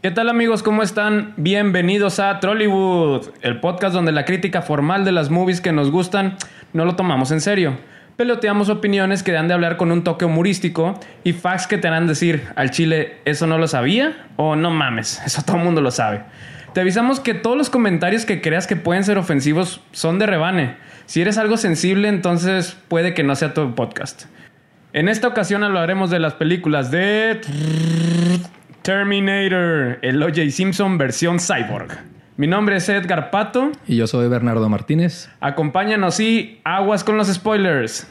¿Qué tal amigos? ¿Cómo están? Bienvenidos a Trollywood, el podcast donde la crítica formal de las movies que nos gustan no lo tomamos en serio. Peloteamos opiniones que dan de hablar con un toque humorístico y facts que te harán decir al chile, ¿eso no lo sabía? O no mames, eso todo el mundo lo sabe. Te avisamos que todos los comentarios que creas que pueden ser ofensivos son de rebane. Si eres algo sensible, entonces puede que no sea tu podcast. En esta ocasión hablaremos de las películas de Terminator, el O.J. Simpson versión cyborg. Mi nombre es Edgar Pato. Y yo soy Bernardo Martínez. Acompáñanos y aguas con los spoilers.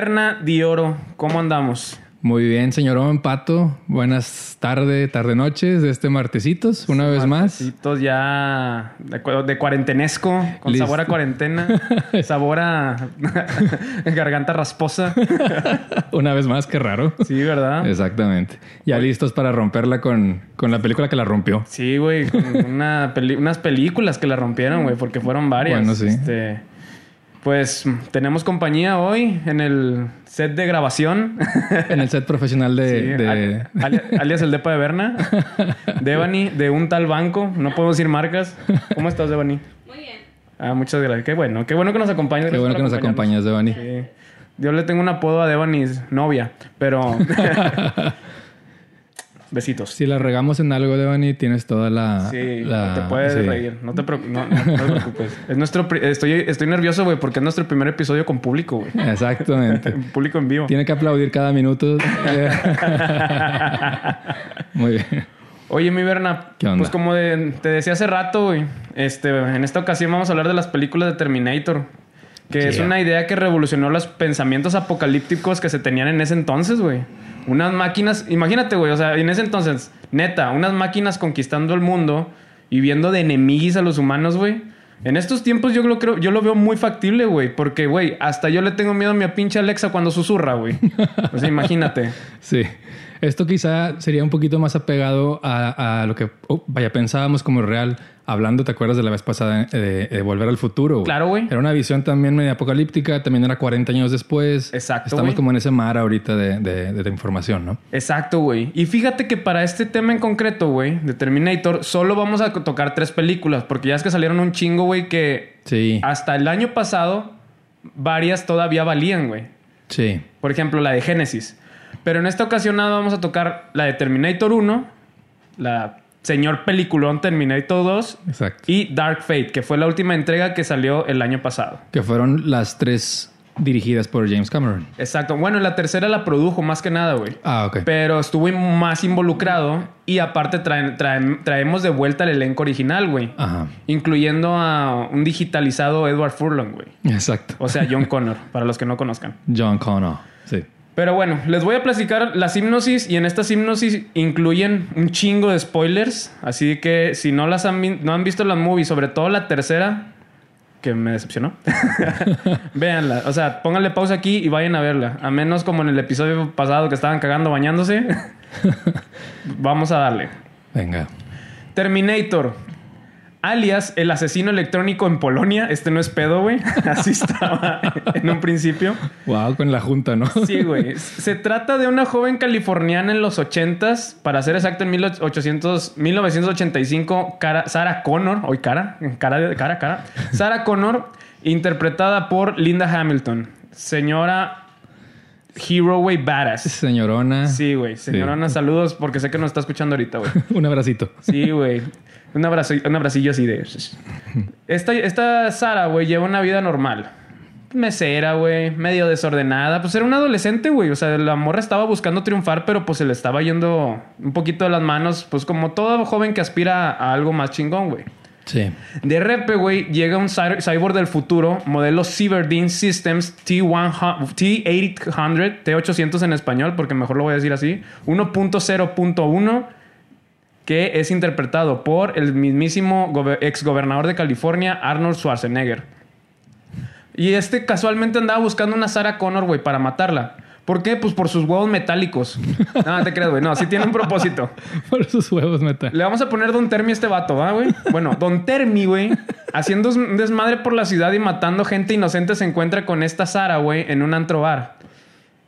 Mi Berna Dioro, ¿cómo andamos? Muy bien, señor Pato. Buenas tardes, tarde noches de este martesitos, una vez más. Martesitos ya de, cu- de cuarentenesco, con Listo. sabor a cuarentena, sabor a garganta rasposa. Una vez más, qué raro. Sí, ¿verdad? Exactamente. Ya listos para romperla con, con la película que la rompió. Sí, güey, con una peli- unas películas que la rompieron, güey, porque fueron varias. Bueno, sí. Este, pues tenemos compañía hoy en el set de grabación. En el set profesional de... Sí, de- al- ali- alias el depa de Berna. Devani, de un tal banco. No podemos decir marcas. ¿Cómo estás, Devani? Muy bien. Ah, muchas gracias. Qué bueno. Qué bueno que nos acompañas. Qué bueno que nos acompañas, Devani. Sí. Yo le tengo un apodo a Devani's novia, pero... Besitos. Si la regamos en algo, Devani, tienes toda la... Sí, la- te puedes sí. reír. No te, no, no- no te preocupes. Es nuestro estoy, estoy nervioso, güey, porque es nuestro primer episodio con público, güey. Exactamente. público en vivo. Tiene que aplaudir cada minuto. Muy bien. Oye, mi Berna, ¿Qué onda? pues como de- te decía hace rato, güey, este, en esta ocasión vamos a hablar de las películas de Terminator, que es una idea que revolucionó los pensamientos apocalípticos que se tenían en ese entonces, güey. Unas máquinas, imagínate, güey, o sea, en ese entonces, neta, unas máquinas conquistando el mundo y viendo de enemiguis a los humanos, güey. En estos tiempos yo lo creo, yo lo veo muy factible, güey, porque, güey, hasta yo le tengo miedo a mi pinche Alexa cuando susurra, güey. O sea, imagínate. Sí. Esto quizá sería un poquito más apegado a, a lo que, oh, vaya, pensábamos como real, hablando, ¿te acuerdas de la vez pasada de, de Volver al Futuro? güey? Claro, güey. Era una visión también medio apocalíptica, también era 40 años después. Exacto, Estamos como en ese mar ahorita de, de, información, ¿no? Exacto, güey. Y fíjate que para este tema en concreto, güey, de Terminator, solo vamos a tocar tres películas, porque ya es que salieron un chingo, güey, que Sí, hasta el año pasado varias todavía valían, güey. sí. Por ejemplo, la de Genesis. Pero en esta ocasión nada vamos a tocar la de Terminator 1, la señor peliculón Terminator 2 Exacto. y Dark Fate, que fue la última entrega que salió el año pasado. Que fueron las tres dirigidas por James Cameron. Exacto. Bueno, la tercera la produjo más que nada, güey. Ah, ok. Pero estuvo más involucrado y aparte traen- traen- traemos de vuelta el elenco original, güey. Ajá. Incluyendo a un digitalizado Edward Furlong, güey. Exacto. O sea, John Connor, para los que no conozcan. John Connor. Sí. Pero bueno, les voy a platicar las hipnosis y en estas hipnosis incluyen un chingo de spoilers. Así que si no las han, no han visto la movie, sobre todo la tercera, que me decepcionó, véanla. O sea, pónganle pausa aquí y vayan a verla. A menos como en el episodio pasado que estaban cagando bañándose. Vamos a darle. Venga. Terminator. Alias el asesino electrónico en Polonia. Este no es pedo, güey. Así estaba en un principio. Wow, con la junta, ¿no? Sí, güey. Se trata de una joven californiana en los 80s, para ser exacto, en 1800, 1985, cara, Sarah Connor, hoy cara, cara, cara, cara. Sarah Connor, interpretada por Linda Hamilton. Señora Hero, güey, badass. Señorona. Sí, güey. Señorona, saludos porque sé que nos está escuchando ahorita, güey. Un abracito. Sí, güey. Un, abrazo, un abracillo así de... Esta, esta Sara, güey, lleva una vida normal. Mesera, güey. Medio desordenada. Pues era una adolescente, güey. O sea, la morra estaba buscando triunfar, pero pues se le estaba yendo un poquito de las manos. Pues como todo joven que aspira a algo más chingón, güey. De repente, güey, llega un cy- cyborg del futuro, modelo Cyberdine Systems T100 T800, T800 en español, porque mejor lo voy a decir así, 1.0.1, que es interpretado por el mismísimo gobe- exgobernador de California, Arnold Schwarzenegger. Y este casualmente andaba buscando una Sarah Connor, güey, para matarla. ¿Por qué? Pues por sus huevos metálicos. No, te creas, güey. No, sí tiene un propósito. por sus huevos metálicos. Le vamos a poner Don Termi a este vato, ¿va, güey? Bueno, Don Termi, güey, haciendo un desmadre por la ciudad y matando gente inocente, se encuentra con esta Sara, güey, en un antro bar.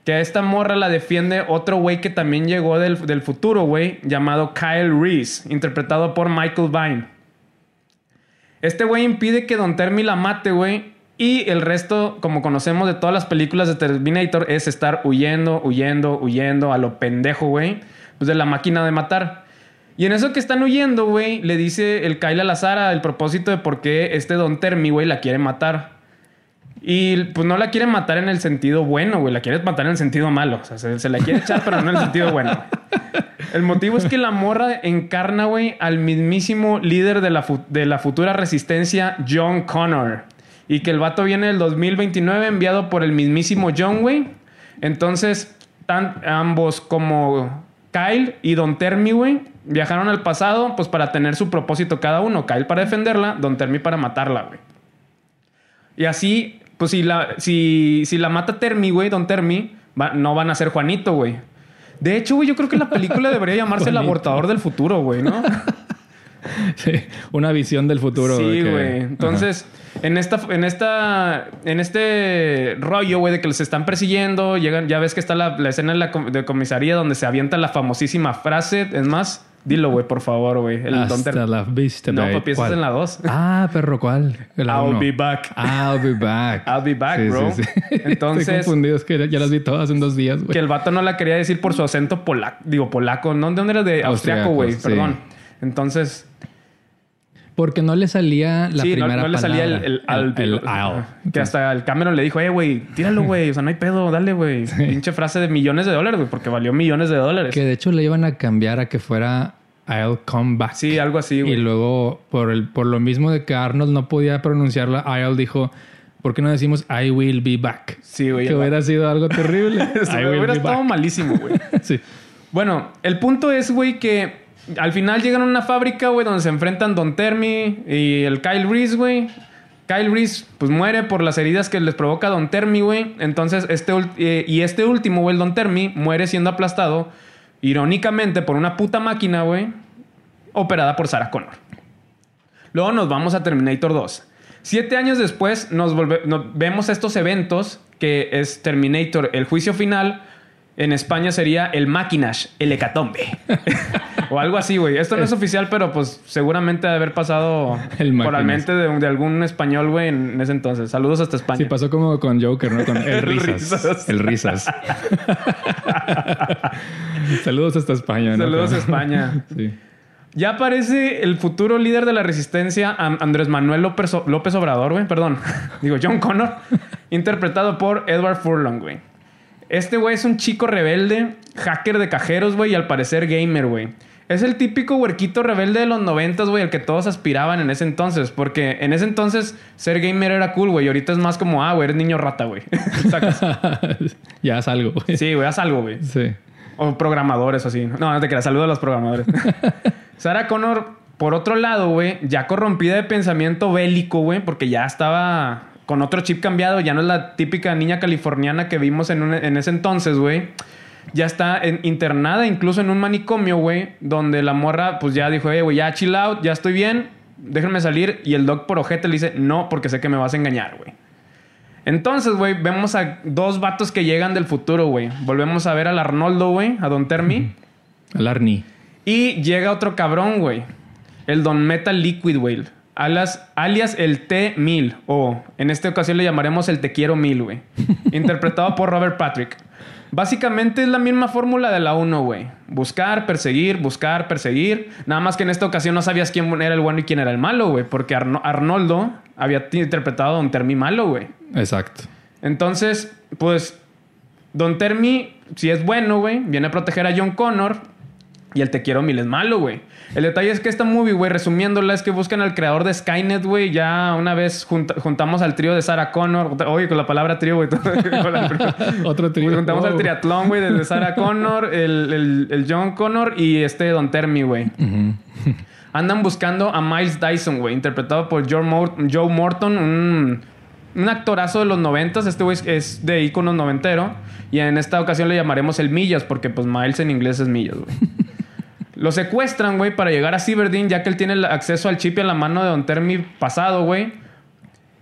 Que a esta morra la defiende otro güey que también llegó del, del futuro, güey, llamado Kyle Reese, interpretado por Michael Vine. Este güey impide que Don Termi la mate, güey, y el resto, como conocemos de todas las películas de Terminator, es estar huyendo, huyendo, huyendo a lo pendejo, güey. Pues de la máquina de matar. Y en eso que están huyendo, güey, le dice el Kyle a la Sara el propósito de por qué este Don Termi, güey, la quiere matar. Y pues no la quiere matar en el sentido bueno, güey. La quiere matar en el sentido malo. O sea, se, la quiere echar, pero no en el sentido bueno. El motivo es que la morra encarna, güey, al mismísimo líder de la, de la futura resistencia, John Connor. Y que el vato viene del 2029 enviado por el mismísimo John, güey. Entonces, tan, ambos como Kyle y Don Termi, güey, viajaron al pasado, pues para tener su propósito cada uno. Kyle para defenderla, Don Termi para matarla, güey. Y así, pues si la, si, si la mata Termi, güey, Don Termi, no van a ser Juanito, güey. De hecho, güey, yo creo que la película debería llamarse El abortador del futuro, güey, ¿no? Sí, una visión del futuro. Sí, güey. Entonces, en esta, en esta, en este rollo, güey, de que los están persiguiendo, llegan, ya ves que está la, escena en la de comisaría donde se avienta la famosísima frase, es más, dilo, güey, por favor, güey. Hasta la vista, No, pues piensas en la dos. Ah, perro, ¿cuál? I'll be back. I'll be back. I'll be back, bro. Entonces. Estoy confundido, es que ya las vi todas en dos días, güey. Que el vato no la quería decir por su acento polaco, digo, polaco, ¿no? ¿De dónde era? De austriaco, güey, perdón. Entonces, porque no le salía la sí, primera no, no le salía el, el, el, Que hasta el Cameron le dijo, eh, güey, tíralo, güey. O sea, no hay pedo, dale, güey. Pinche frase de millones de dólares, güey, porque valió millones de dólares. Que de hecho le iban a cambiar a que fuera I'll come back. Sí, algo así, güey. Y luego, por, el, por lo mismo de que Arnold no podía pronunciarla, I'll dijo, ¿por qué no decimos I will be back? Sí, güey. Que hubiera sido algo terrible. hubiera estado malísimo, güey. sí. Bueno, el punto es, güey, que al final llegan a una fábrica, güey, donde se enfrentan Don Termi y el Kyle Reese, güey. Kyle Reese, pues muere por las heridas que les provoca Don Termi, güey. Entonces, este eh, y este último, el Don Termi, muere siendo aplastado, irónicamente, por una puta máquina, güey, operada por Sarah Connor. Luego nos vamos a Terminator 2. Siete años después nos vemos estos eventos, que es Terminator, el juicio final, en España sería el Maquinash, el hecatombe. o algo así, güey. Esto no es oficial, pero pues seguramente debe haber pasado por la mente de, algún español, güey, en ese entonces. Saludos hasta España. Sí, pasó como con Joker, ¿no? Con el Risas. el Risas. Saludos hasta España, ¿no? Saludos a España. sí. Ya aparece el futuro líder de la resistencia, Andrés Manuel López, López Obrador, güey. Perdón. Digo, John Connor. interpretado por Edward Furlong, güey. Este güey es un chico rebelde, hacker de cajeros, güey, y al parecer gamer, güey. Es el típico huerquito rebelde de los noventas, güey, el que todos aspiraban en ese entonces. Porque en ese entonces ser gamer era cool, güey. Y ahorita es más como, ah, güey, eres niño rata, güey. ya haz algo, güey. Sí, güey, haz algo, güey. Sí. O programadores, así. No, no te creas. Saludo a los programadores. Sarah Connor, por otro lado, güey, ya corrompida de pensamiento bélico, güey, porque ya estaba con otro chip cambiado, ya no es la típica niña californiana que vimos en, en ese entonces, güey. Ya está internada incluso en un manicomio, güey, donde la morra pues ya dijo, güey, ya chill out, ya estoy bien, déjenme salir. Y el doc por ojete le dice, no, porque sé que me vas a engañar, güey. Entonces, güey, vemos a dos vatos que llegan del futuro, güey. Volvemos a ver al Arnoldo, güey, a Don Termi. Al Arnie. Y llega otro cabrón, güey. El Don Metal Liquid, güey alias, alias el T-1000, o en esta ocasión le llamaremos el Te Quiero Mil, güey. interpretado por Robert Patrick. Básicamente es la misma fórmula de la 1, güey. Buscar, perseguir, buscar, perseguir. Nada más que en esta ocasión no sabías quién era el bueno y quién era el malo, güey. Porque Arnoldo había interpretado a Don Termi malo, güey. Exacto. Entonces, pues, Don Termi, si es bueno, güey, viene a proteger a John Connor. Y el Te Quiero Mil es malo, güey. El detalle es que esta movie, güey, resumiéndola, es que buscan al creador de Skynet, güey. Ya una vez juntamos al trío de Sarah Connor. Oye, con la palabra trío, güey. Otro trío. juntamos al triatlón, güey, desde Sarah Connor, el, John Connor y este Don Termi, güey. Andan buscando a Miles Dyson, güey, interpretado por Joe, Morton, un un actorazo de los noventas. Este güey es de ícono noventero. Y en esta ocasión le llamaremos el Millas, porque pues Miles en inglés es Millas, güey. Lo secuestran, güey, para llegar a Cyberdin, ya que él tiene el acceso al chip y a la mano de Don Termi pasado, güey.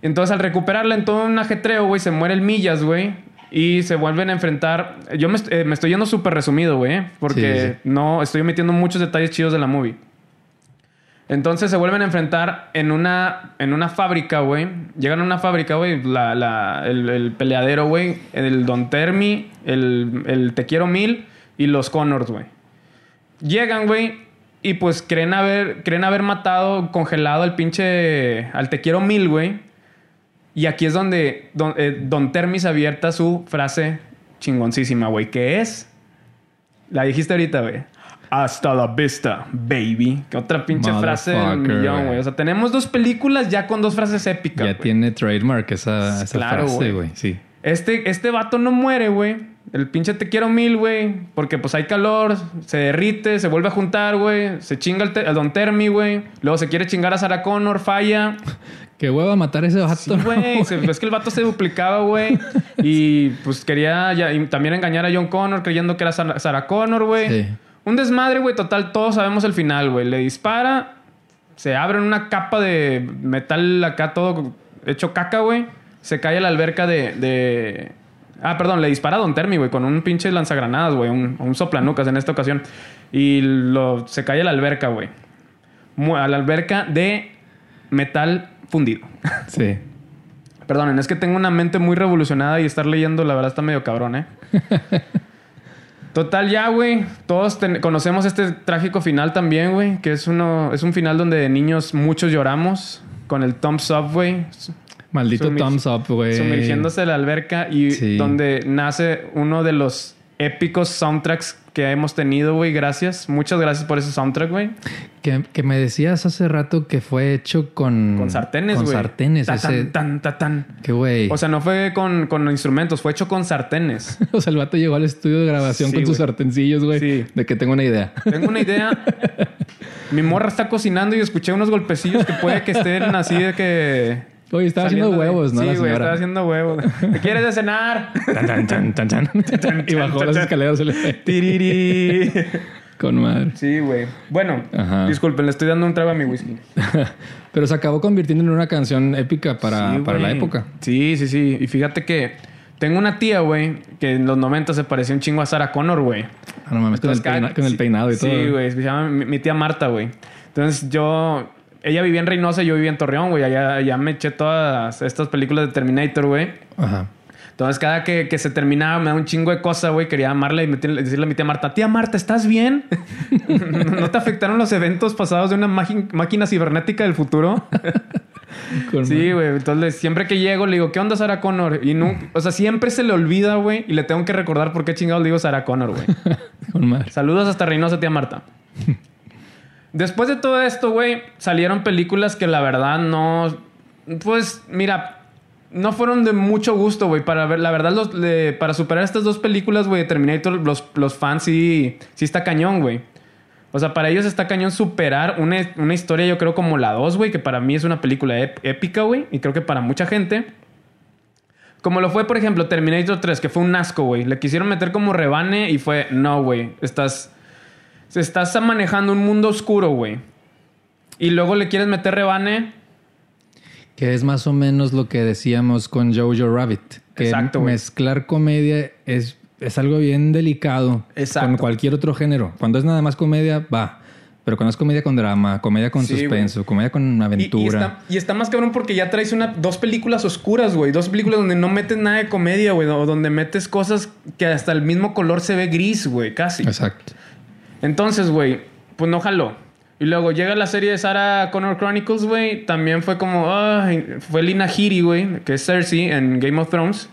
Entonces, al recuperarla en todo un ajetreo, güey, se muere el Millas, güey. Y se vuelven a enfrentar. Yo me, eh, me estoy yendo súper resumido, güey, ¿eh? porque no estoy metiendo muchos detalles chidos de la movie. Entonces se vuelven a enfrentar en una, en una fábrica, güey. Llegan a una fábrica, güey. La, la, el, el, peleadero, güey. El Don Termi, el, el Te Quiero Mil y los Connors, güey. Llegan, güey. Y pues creen haber, creen haber matado, congelado al pinche. Al Te Quiero Mil, güey. Y aquí es donde Don, eh, Don Termis abierta su frase chingoncísima, güey. Que es. La dijiste ahorita, güey. Hasta la vista, baby. Que otra pinche frase del millón, güey. O sea, tenemos dos películas ya con dos frases épicas. Ya tiene trademark esa, esa claro, frase, güey. Sí. Este, este vato no muere, güey. El pinche te quiero mil, güey. Porque pues hay calor, se derrite, se vuelve a juntar, güey. Se chinga el, Don Termi, güey. Luego se quiere chingar a Sarah Connor, falla. Qué hueva matar a ese vato. Sí, güey. es que el vato se duplicaba, güey. y pues quería también engañar a John Connor creyendo que era Sarah Connor, güey. Sí. Un desmadre, güey, total, todos sabemos el final, güey. Le dispara, se abre una capa de metal acá todo hecho caca, güey. Se cae a la alberca de, Ah, perdón, le dispara a Don Termi, güey, con un pinche lanzagranadas, güey, un, un soplanucas en esta ocasión. Y lo, se cae a la alberca, güey. A la alberca de metal fundido. Sí. Perdonen, es que tengo una mente muy revolucionada y estar leyendo, la verdad, está medio cabrón, ¿eh? Total, ya, güey. Todos conocemos este trágico final también, güey. Que es uno. Es un final donde de niños muchos lloramos. Con el thumbs up, Maldito thumbs up, güey. Sumergiéndose en la alberca. Y donde nace uno de los épicos soundtracks que hemos tenido, güey. Gracias. Muchas gracias por ese soundtrack, güey. Que, que, me decías hace rato que fue hecho con... Con sartenes, güey. Con sartenes. Ta, ese... tan, tan, Qué güey. O sea, no fue con, con, instrumentos, fue hecho con sartenes. o sea, el vato llegó al estudio de grabación con sus sartencillos, güey. Sí. De que tengo una idea. Tengo una idea. Mi morra está cocinando y escuché unos golpecillos que puede que estén así de que Oye, estaba haciendo huevos, ¿no? Sí, güey, estaba haciendo huevos. ¿Qué quieres de cenar? Tan, tan, tan, tan, y bajó las escaleras. Tiriri. Con madre. Sí, güey. Bueno, disculpen, le estoy dando un trago a mi whisky. Pero se acabó convirtiendo en una canción épica para, para la época. Sí, sí, sí. Y fíjate que tengo una tía, güey, que en los 90 se parecía un chingo a Sarah Connor, güey. Ah, no mames, con, el, con el peinado y todo. Sí, güey. Se llama mi tía Marta, güey. Entonces yo ella vivía en Reynosa y yo vivía en Torreón, güey. Allá, ya me eché todas estas películas de Terminator, güey. Ajá. Entonces, cada que, se terminaba, me da un chingo de cosas, güey. Quería amarle y decirle a mi tía Marta, tía Marta, ¿estás bien? ¿No te afectaron los eventos pasados de una máquina cibernética del futuro? sí, güey. Entonces, siempre que llego, le digo, ¿qué onda, Sarah Connor? Y no, o sea, siempre se le olvida, güey. Y le tengo que recordar por qué chingados le digo Sarah Connor, güey. Saludos hasta Reynosa, tía Marta. Después de todo esto, güey, salieron películas que la verdad no. Pues, mira, no fueron de mucho gusto, güey. Para ver, la verdad, los, para superar estas dos películas, güey, de Terminator, los, los fans sí, sí está cañón, güey. O sea, para ellos está cañón superar una, una historia, yo creo, como la 2, güey, que para mí es una película épica, güey. Y creo que para mucha gente. Como lo fue, por ejemplo, Terminator 3, que fue un asco, güey. Le quisieron meter como rebane y fue, no, güey. Estás estás manejando un mundo oscuro, güey. Y luego le quieres meter rebane. Que es más o menos lo que decíamos con Jojo Rabbit. Que Exacto, mezclar comedia es, es algo bien delicado Exacto. con cualquier otro género. Cuando es nada más comedia, va. Pero cuando es comedia con drama, comedia con suspenso, comedia con aventura. Y, está, más cabrón porque ya traes una, dos películas oscuras, güey. Dos películas donde no metes nada de comedia, güey. O donde metes cosas que hasta el mismo color se ve gris, güey, casi. Exacto. Entonces, güey, pues no jaló. Y luego llega la serie de Sarah Connor Chronicles, güey. También fue como, fue Lina Headey, güey, que es Cersei en Game of Thrones,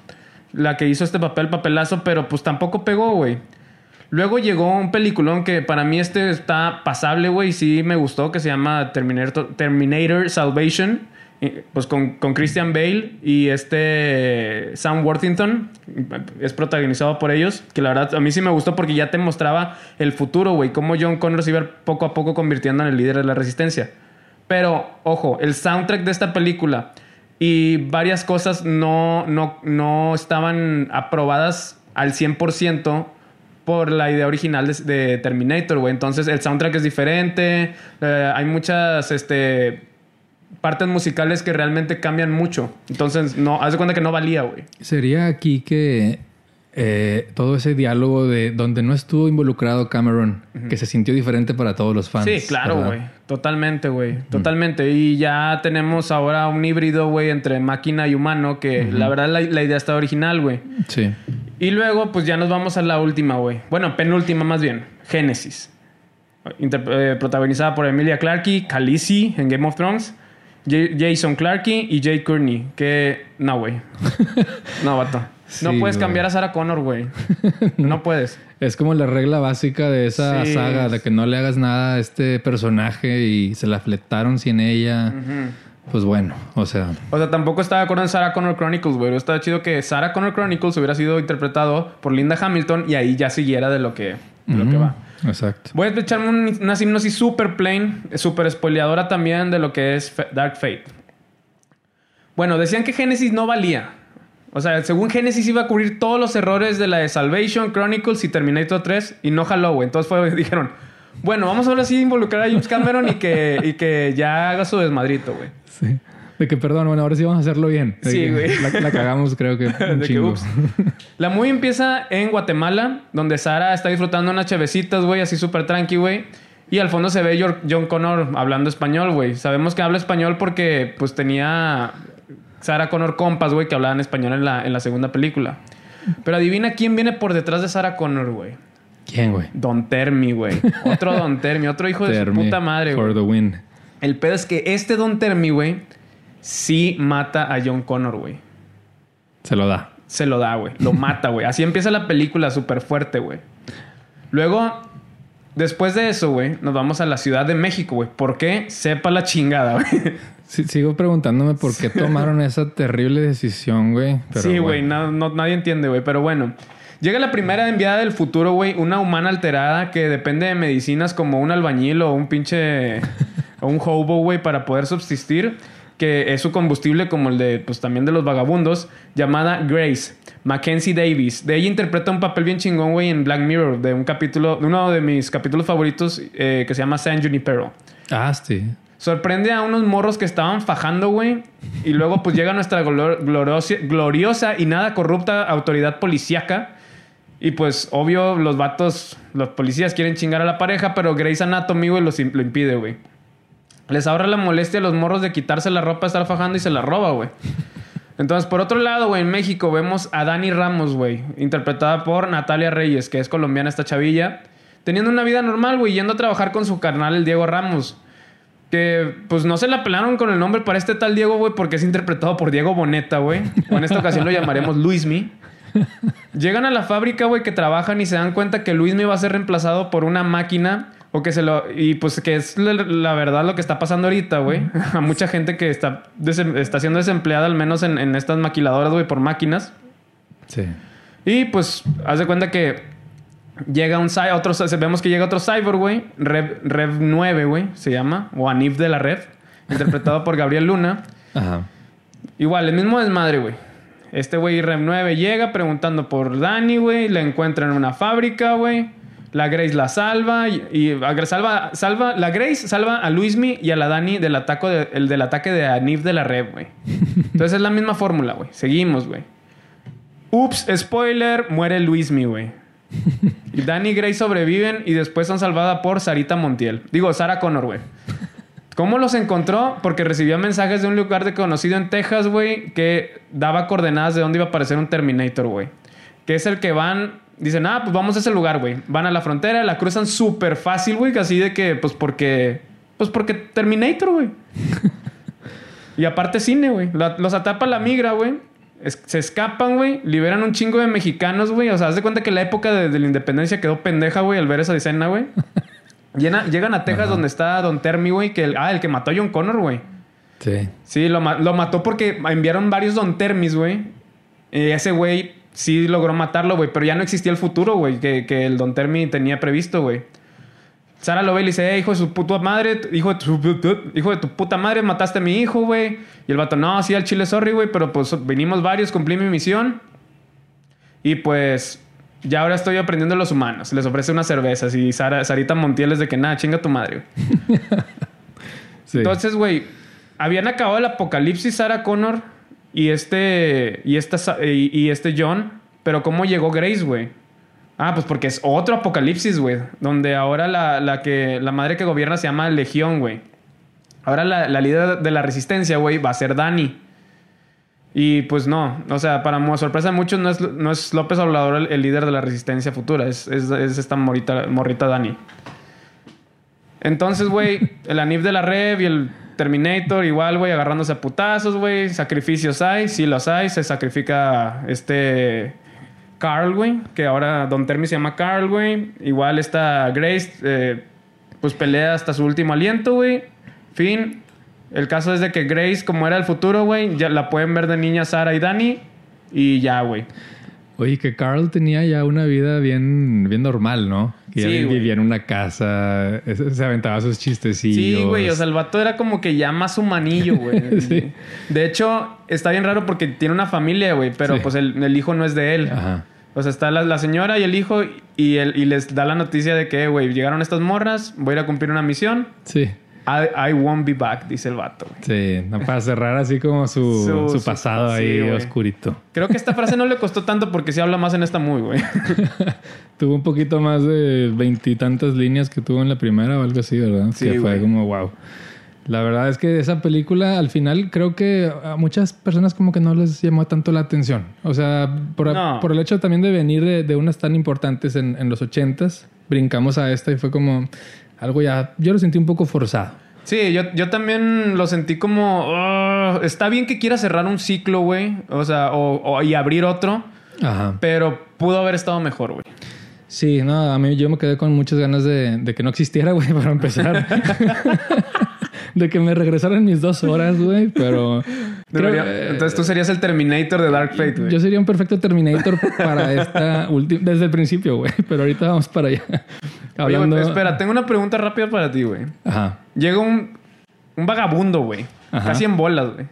la que hizo este papel, papelazo, pero pues tampoco pegó, güey. Luego llegó un peliculón que para mí este está pasable, güey, sí me gustó, que se llama Terminator, Terminator Salvation pues con, con, Christian Bale y este Sam Worthington es protagonizado por ellos que la verdad a mí sí me gustó porque ya te mostraba el futuro güey cómo John Connor se iba poco a poco convirtiendo en el líder de la resistencia pero ojo el soundtrack de esta película y varias cosas no, no, no estaban aprobadas al 100% por la idea original de, Terminator, güey. Entonces el soundtrack es diferente, eh, hay muchas este, partes musicales que realmente cambian mucho. Entonces, no, haz de cuenta que no valía, güey. Sería aquí que eh, todo ese diálogo de donde no estuvo involucrado Cameron, que se sintió diferente para todos los fans. Sí, claro, güey. Totalmente, güey. Totalmente. Y ya tenemos ahora un híbrido, güey, entre máquina y humano, que la verdad la, idea está original, güey. Sí. Y luego, pues ya nos vamos a la última, güey. Bueno, penúltima más bien. Génesis. Eh, protagonizada por Emilia Clarke, Khaleesi en Game of Thrones. Jason Clarke y Jay Courtney. Que... No, güey. no, vato no puedes cambiar a Sarah Connor, güey. no puedes. Es como la regla básica de esa saga, de que no le hagas nada a este personaje y se la fletaron sin ella. Pues bueno, o sea. O sea, tampoco estaba de acuerdo en Sarah Connor Chronicles, güey. Estaba chido que Sarah Connor Chronicles hubiera sido interpretado por Linda Hamilton y ahí ya siguiera de lo que, lo que va. Exacto. Voy a echarme una hipnosis super plain, super spoileadora también de lo que es Dark Fate. Bueno, decían que Genesis no valía. O sea, según Genesis iba a cubrir todos los errores de la de Salvation, Chronicles y Terminator 3 y no jaló, güey. Entonces fue, dijeron, bueno, vamos ahora sí a involucrar a James Cameron y que, y que ya haga su desmadrito, güey. Sí. De que, perdón, bueno, ahora sí vamos a hacerlo bien. sí, güey. La, cagamos, creo que un chingo. la movie empieza en Guatemala, donde Sara está disfrutando unas chevecitas, güey, así súper tranqui, güey. Y al fondo se ve John Connor hablando español, güey. Sabemos que habla español porque, pues, tenía Sarah Connor compas, güey, que hablaban español en la, en la segunda película. Pero adivina quién viene por detrás de Sarah Connor, güey. ¿Quién, güey? Don Termi, güey. Otro Don Termi, otro hijo de su puta madre, güey. For the win. El pedo es que este Don Termi, güey, sí mata a John Connor, güey. Se lo da. Se lo da, güey. Lo mata, güey. Así empieza la película súper fuerte, güey. Luego, después de eso, güey, nos vamos a la Ciudad de México, güey. ¿Por qué? Sepa la chingada, güey sigo preguntándome por qué tomaron esa terrible decisión, güey. sí, güey, no, nadie entiende, güey. Pero bueno, llega la primera enviada del futuro, güey, una humana alterada que depende de medicinas como un albañil o un pinche. o un hobo, güey, para poder subsistir. Que es su combustible, como el de, pues también de los vagabundos, llamada Grace, Mackenzie Davis. De ella interpreta un papel bien chingón, güey, en Black Mirror, de un capítulo, de uno de mis capítulos favoritos eh, que se llama San Junipero. Ah, sí. Sorprende a unos morros que estaban fajando, güey. Y luego pues llega nuestra gloriosa y nada corrupta autoridad policíaca. Y pues obvio los vatos, los policías quieren chingar a la pareja, pero Grey's Anatomy, güey, lo, lo impide, güey. Les ahorra la molestia a los morros de quitarse la ropa, estar fajando y se la roba, güey. Entonces, por otro lado, güey, en México vemos a Dani Ramos, güey, interpretada por Natalia Reyes, que es colombiana esta chavilla, teniendo una vida normal, güey, yendo a trabajar con su carnal, el Diego Ramos. Que pues no se la pelaron con el nombre para este tal Diego, güey, porque es interpretado por Diego Boneta, güey. O en esta ocasión lo llamaremos Luismi. Llegan a la fábrica, güey, que trabajan y se dan cuenta que Luismi va a ser reemplazado por una máquina. O que se lo. Y pues que es la, verdad lo que está pasando ahorita, güey. A mucha gente que está, está siendo desempleada, al menos en, en estas maquiladoras, güey, por máquinas. Sí. Y pues, haz de cuenta que Llega un otro, vemos que llega otro cyborg, güey. Rev, Rev 9, güey, se llama. O Anif de la Rev. Interpretado por Gabriel Luna. Ajá. Igual, el mismo desmadre, güey. Este güey Rev 9 llega preguntando por Dani, güey. La encuentra en una fábrica, güey. La Grace la salva y, salva, salva, la Grace salva a Luismi y a la Dani del, ataque el del ataque de Anif de la Rev, güey. Entonces es la misma fórmula, güey. Seguimos, güey. Ups, spoiler, muere Luismi, güey. y Danny y Grace sobreviven y después son salvadas por Sarita Montiel. Digo, Sarah Connor, güey. ¿Cómo los encontró? Porque recibía mensajes de un lugar de conocido en Texas, güey, que daba coordenadas de dónde iba a aparecer un Terminator, güey. Que es el que van, dicen, ah, pues vamos a ese lugar, güey. Van a la frontera, la cruzan súper fácil, güey, así de que, pues porque, pues porque Terminator, güey. y aparte cine, güey. Los atapa la migra, güey se escapan, güey. Liberan un chingo de mexicanos, güey. O sea, haz de cuenta que la época de, la independencia quedó pendeja, güey, al ver esa escena, güey. llegan a Texas donde está Don Termi, güey. Que el, ah, el que mató a John Connor, güey. Sí. Sí, lo, mató porque enviaron varios Don Termis, güey. Y ese güey sí logró matarlo, güey. Pero ya no existía el futuro, güey, que, que el Don Termi tenía previsto, güey. Sara lo ve y le dice, eh, hijo de su puta madre, hijo de tu, hijo de tu puta madre, mataste a mi hijo, güey. Y el vato, no, sí, al chile, sorry, güey, pero pues venimos varios, cumplí mi misión. Y pues ya ahora estoy aprendiendo los humanos. Les ofrece unas cervezas y Sara, Sarita Montiel es de que nada, chinga tu madre. Entonces, güey, habían acabado el apocalipsis Sarah Connor y este, y, esta, y este John, pero ¿cómo llegó Grace, güey? Ah, pues porque es otro apocalipsis, güey. Donde ahora la, que, la madre que gobierna se llama Legión, güey. Ahora la, líder de la resistencia, güey, va a ser Dani. Y pues no, o sea, para sorpresa de muchos, no es, no es López Obrador el, líder de la resistencia futura, es, esta morita, morrita Dani. Entonces, güey, el Anif de la Rev y el Terminator, igual, güey, agarrándose a putazos, güey. Sacrificios hay, sí los hay. Se sacrifica este Carl, güey, que ahora Don Termi se llama Carl, güey. Igual está Grace, eh, pues pelea hasta su último aliento, güey. Fin. El caso es de que Grace, como era el futuro, güey, ya la pueden ver de niña Sara y Dani. Y ya, güey. Oye, que Carl tenía ya una vida bien, bien normal, ¿no? Que sí, vivía en una casa, se aventaba sus chistecillos. Sí, güey, o sea, el vato era como que ya más humanillo, güey. sí. De hecho, está bien raro porque tiene una familia, güey, pero pues el, hijo no es de él. Ajá. O sea, está la, señora y el hijo y, él, y les da la noticia de que, güey, llegaron estas morras, voy a ir a cumplir una misión. Sí. I, won't be back, dice el vato. Sí, no, para cerrar así como su, su, pasado ahí oscurito. Creo que esta frase no le costó tanto porque se habla más en esta muy, güey. tuvo un poquito más de veintitantas líneas que tuvo en la primera o algo así, ¿verdad? Sí, que fue como wow. La verdad es que esa película al final creo que a muchas personas como que no les llamó tanto la atención. O sea, por, el hecho también de venir de, unas tan importantes en, en los ochentas, brincamos a esta y fue como algo ya, yo lo sentí un poco forzado. Sí, yo, yo también lo sentí como, oh, está bien que quiera cerrar un ciclo, güey, o sea, o, y abrir otro, Ajá. pero pudo haber estado mejor, güey. Sí, no, a mí yo me quedé con muchas ganas de, de que no existiera, güey, para empezar. de que me regresaran mis dos horas, güey, pero... entonces tú serías el Terminator de Dark Fate, güey. Yo sería un perfecto Terminator para esta última... Desde el principio, güey, pero ahorita vamos para allá. Hablando... espera, tengo una pregunta rápida para ti, güey. Ajá. Llega un, un vagabundo, güey. Casi en bolas, güey.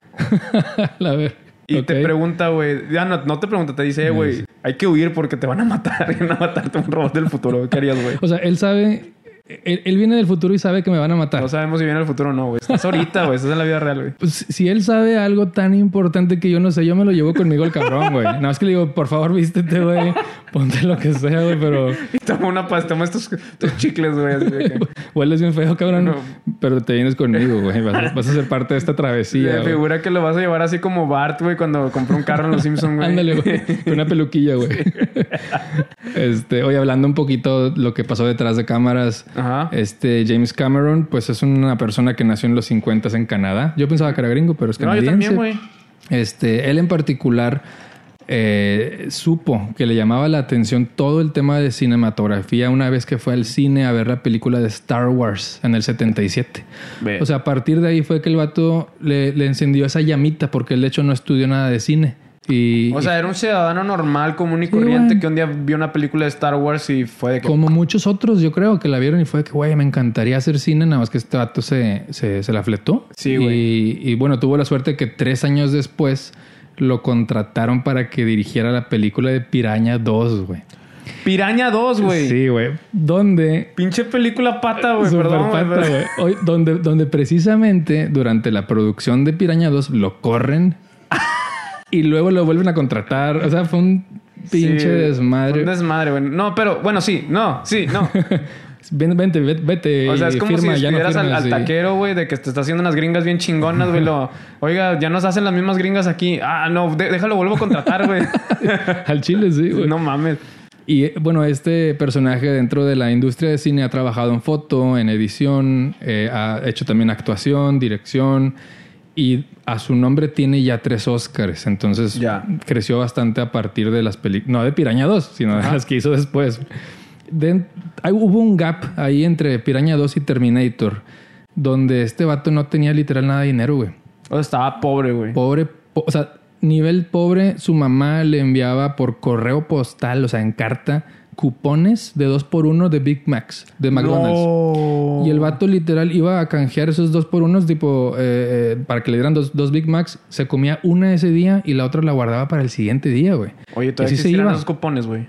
La ver. Y te pregunta, güey, ya no, no, te pregunta, te dice, güey, hay que huir porque te van a matar, van a matarte un robot del futuro. ¿Qué harías, güey? O sea, él sabe él, viene del futuro y sabe que me van a matar. No sabemos si viene del futuro o no, güey. Estás ahorita, güey. Estás en la vida real, güey. Pues si él sabe algo tan importante que yo no sé, yo me lo llevo conmigo el cabrón, güey. Nada más que le digo, por favor, vístete, güey. Ponte lo que sea, güey, pero. Y toma una pasta, toma estos, chicles, güey. Hueles bien feo, cabrón. Pero te vienes conmigo, güey. Vas, a ser parte de esta travesía. Me figura que lo vas a llevar así como Bart, güey, cuando compró un carro en los Simpsons, güey. Ándale, güey. Una peluquilla, güey. este, hoy hablando un poquito lo que pasó detrás de cámaras. Ajá. Este James Cameron, pues es una persona que nació en los 50 en Canadá. Yo pensaba que era gringo, pero es canadiense. No, yo también. Este, él en particular eh, supo que le llamaba la atención todo el tema de cinematografía una vez que fue al cine a ver la película de Star Wars en el 77. O sea, a partir de ahí fue que el vato le, le encendió esa llamita porque él de hecho no estudió nada de cine o sea, era un ciudadano normal, común y corriente que un día vio una película de Star Wars y fue de que... Como muchos otros, yo creo que la vieron y fue de que, güey, me encantaría hacer cine, nada más que este vato se, se, la fletó. Sí, güey. Y, bueno, tuvo la suerte que tres años después lo contrataron para que dirigiera la película de Piraña 2, güey. Piraña 2, güey. Sí, güey. ¿Dónde? Pinche película pata, güey. Perdón, pata, güey. Donde, donde precisamente durante la producción de Piraña 2 lo corren y luego lo vuelven a contratar. O sea, fue un pinche desmadre. Un desmadre, güey. No, pero bueno, sí, no, sí, no. vente, vete, O sea, es como si estuvieras al, taquero, güey, de que te está haciendo unas gringas bien chingonas, güey. Oiga, ya nos hacen las mismas gringas aquí. Ah, no, déjalo, vuelvo a contratar, güey. al chile, sí, güey. No mames. Y bueno, este personaje dentro de la industria de cine ha trabajado en foto, en edición, eh, ha hecho también actuación, dirección y a su nombre tiene ya tres Oscars. Entonces ya. creció bastante a partir de las películas, no de Piraña 2, sino de las que hizo después. hubo un gap ahí entre Piraña 2 y Terminator, donde este vato no tenía literal nada de dinero, güey. O sea, estaba pobre, güey. Pobre, o sea, nivel pobre, su mamá le enviaba por correo postal, o sea, en carta, cupones de 2 por 1 de Big Macs, de McDonald's. Y el vato literal iba a canjear esos 2 por 1 tipo, eh, eh, para que le dieran dos, dos, Big Macs. Se comía una ese día y la otra la guardaba para el siguiente día, güey. Oye, todavía se iban esos cupones, güey.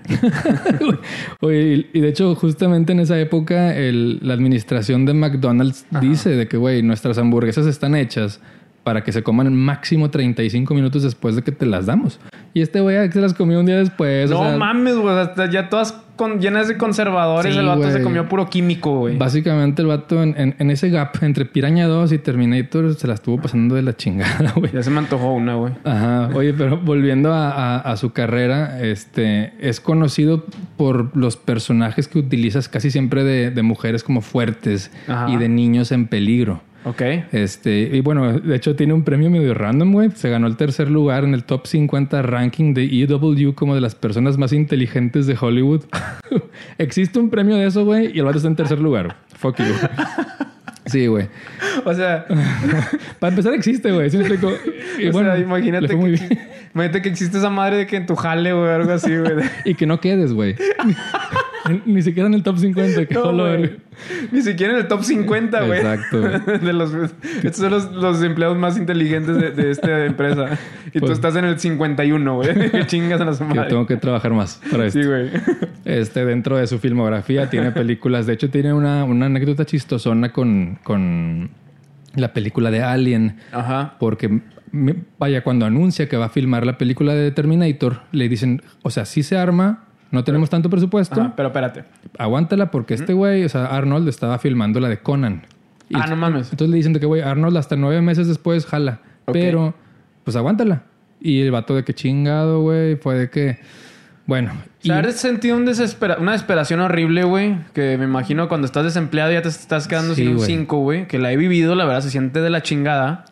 Oye, y, de hecho, justamente en esa época, el, la administración de McDonald's dice de que, güey, nuestras hamburguesas están hechas para que se coman máximo 35 minutos después de que te las damos. Y este güey se las comió un día después. No mames, güey. Ya todas con, llenas de conservadores. el vato se comió puro químico, güey. Básicamente el vato en, ese gap entre Piraña 2 y Terminator se la estuvo pasando de la chingada, güey. Ya se me antojó una, güey. Ajá. Oye, pero volviendo a, su carrera, este es conocido por los personajes que utilizas casi siempre de, de mujeres como fuertes y de niños en peligro. Ok. Este, y bueno, de hecho tiene un premio medio random, güey. Se ganó el tercer lugar en el top 50 ranking de EW como de las personas más inteligentes de Hollywood. Existe un premio de eso, güey, y el vato está en tercer lugar. Fuck you. Sí, güey. O sea, para empezar existe, güey. ¿Sí explico? Y bueno, imagínate que, imagínate que existe esa madre de que en tu jale, güey, algo así, güey. y que no quedes, güey. Ni siquiera en el top 50. Que Ni siquiera en el top 50, güey. Exacto. de los, estos son los, los empleados más inteligentes de, de esta empresa. Y tú pues estás en el 51, güey. chingas en la semana. Yo tengo que trabajar más para esto. Sí, güey. Este, dentro de su filmografía tiene películas. De hecho, tiene una, una anécdota chistosona con, con la película de Alien. Ajá. Porque vaya, cuando anuncia que va a filmar la película de Terminator, le dicen, o sea, sí se arma, no tenemos tanto presupuesto. pero espérate. Aguántala porque este güey, o sea, Arnold estaba filmando la de Conan. ah, no mames. Entonces le dicen que, güey, Arnold hasta nueve meses después jala. Pero, pues aguántala. Y el vato de que chingado, güey, fue de que... Bueno. O sea, y... sentido un una desesperación horrible, güey. Que me imagino cuando estás desempleado ya te estás quedando sin un 5, güey. Que la he vivido, la verdad, se siente de la chingada.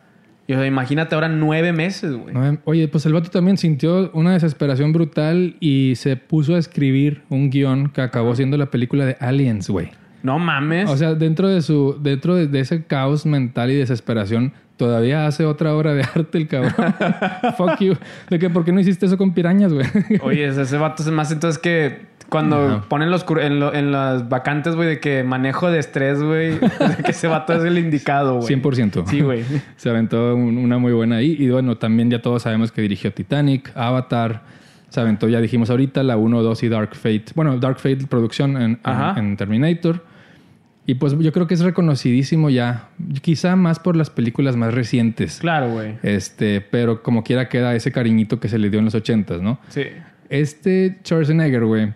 Y o sea, imagínate ahora nueve meses, güey. Oye, pues el vato también sintió una desesperación brutal y se puso a escribir un guion que acabó siendo la película de Aliens, güey. No mames. O sea, dentro de su, dentro de, ese caos mental y desesperación, todavía hace otra obra de arte el cabrón. Fuck you. De que, ¿por qué no hiciste eso con pirañas, güey? Oye, ese vato es más entonces que cuando ponen los en, en, las vacantes, güey, de que manejo de estrés, güey, de que ese vato es el indicado, güey. 100%. Sí, güey. Se aventó una muy buena ahí. Y bueno, también ya todos sabemos que dirigió Titanic, Avatar. Se aventó, ya dijimos ahorita, la 1, 2 y Dark Fate. Bueno, Dark Fate producción en, en, Terminator. Y pues yo creo que es reconocidísimo ya, quizá más por las películas más recientes. Claro, güey. Este, pero como quiera queda ese cariñito que se le dio en los ochentas, ¿no? Sí. Este Schwarzenegger, güey,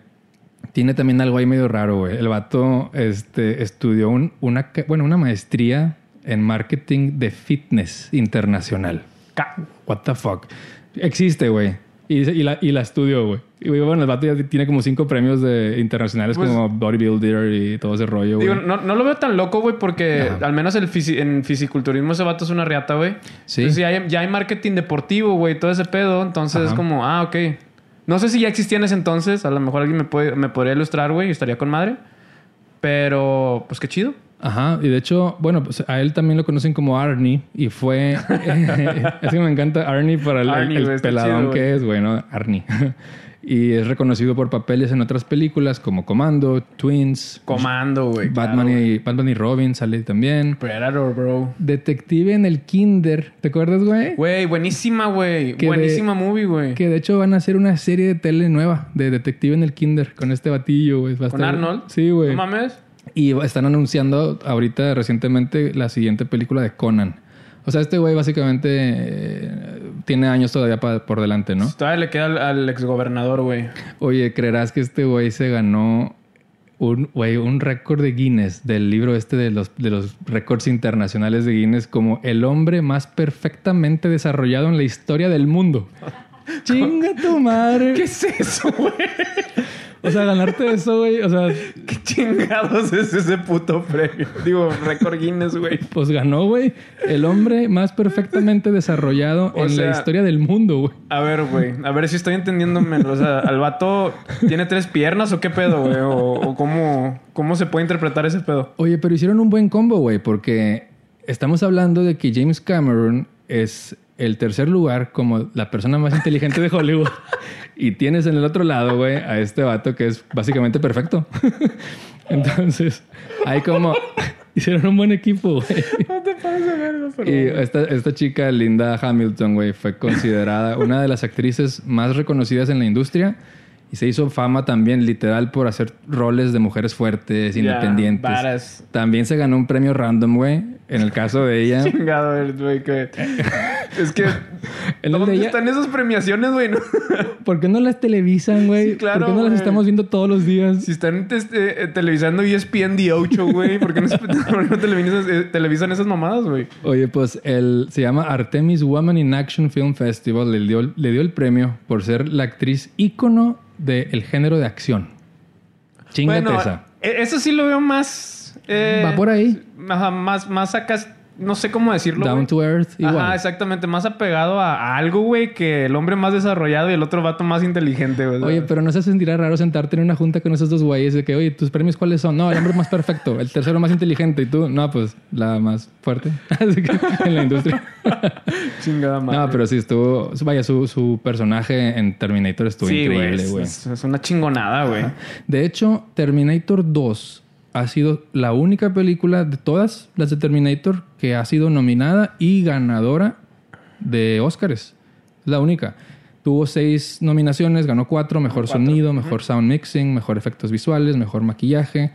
tiene también algo ahí medio raro, güey. El vato este, estudió una, bueno, una maestría en marketing de fitness internacional. What the fuck. Existe, güey. Y, la, y la estudió, güey. Y bueno, el vato ya tiene como cinco premios de internacionales pues como bodybuilder y todo ese rollo, güey. no, no, lo veo tan loco, güey, porque al menos el en fisiculturismo ese vato es una riata, güey. Sí. ya, hay, ya hay marketing deportivo, güey, todo ese pedo. Entonces es como, ah, ok. No sé si ya existía en ese entonces. A lo mejor alguien me, puede, me podría ilustrar, güey, y estaría con madre. Pero, pues qué chido. Ajá, y de hecho, bueno, pues a él también lo conocen como Arnie y fue... es que me encanta Arnie para el, peladón que es, bueno, Arnie y es reconocido por papeles en otras películas como Comando, Twins. Comando, güey. Batman, y, Batman y Robin sale también. Predator, bro. Detective en el Kinder. ¿Te acuerdas, güey? Güey, buenísima, güey. Buenísima movie, güey. Que de hecho van a hacer una serie de tele nueva de Detective en el Kinder con este batillo, güey. ¿Con Arnold? Sí, güey. ¿No mames? Y están anunciando ahorita recientemente la siguiente película de Conan. O sea, este güey básicamente eh, tiene años todavía por delante, ¿no? Todavía le queda al, exgobernador, güey. Oye, ¿creerás que este güey se ganó un, güey, un récord de Guinness del libro este de los, de los récords internacionales de Guinness como el hombre más perfectamente desarrollado en la historia del mundo? ¡Chinga tu madre! ¿Qué es eso, güey? O sea, ganarte eso, güey. O sea, ¿qué chingados es ese puto premio? Digo, récord Guinness, güey. Pues ganó, güey. El hombre más perfectamente desarrollado en la historia del mundo, güey. A ver, güey. A ver si estoy entendiéndome. O sea, ¿al vato tiene tres piernas o qué pedo, güey? O, cómo, cómo se puede interpretar ese pedo. Oye, pero hicieron un buen combo, güey, porque estamos hablando de que James Cameron es el tercer lugar como la persona más inteligente de Hollywood y tienes en el otro lado, güey, a este vato que es básicamente perfecto. Entonces, hay como... Hicieron un buen equipo, güey. No te pases verlo, pero... Y esta, esta chica, Linda Hamilton, güey, fue considerada una de las actrices más reconocidas en la industria y se hizo fama también, literal, por hacer roles de mujeres fuertes, independientes. También se ganó un premio random, güey. En el caso de ella. Chingado, güey, que. Es que. ¿Dónde están esas premiaciones, güey? ¿Por qué no las televisan, güey? Sí, claro. ¿Por qué no las estamos viendo todos los días? Si están este, televisando ESPN The 8, güey, ¿por qué no, eh, televisan, esas mamadas, güey? Oye, pues el, se llama Artemis Woman in Action Film Festival. Le dio, le dio el premio por ser la actriz ícono del género de acción. Chingate esa. E, eso sí lo veo más. Eh, Va por ahí. Más, más acá no sé cómo decirlo. Down to earth. Igual. Ajá, exactamente. Más apegado a, algo, güey, que el hombre más desarrollado y el otro vato más inteligente, güey. Oye, pero no se sentirá raro sentarte en una junta con esos dos güeyes de que, oye, ¿tus premios cuáles son? No, el hombre más perfecto, el tercero más inteligente y tú, no, pues la más fuerte. Así que en la industria. Chingada madre. No, pero sí estuvo, vaya, su, su personaje en Terminator estuvo increíble, güey. Es, es, una chingonada, güey. De hecho, Terminator 2 ha sido la única película de todas las de Terminator que ha sido nominada y ganadora de Oscars. La única. Tuvo seis nominaciones, ganó cuatro, mejor sonido, mejor sound mixing, mejor efectos visuales, mejor maquillaje.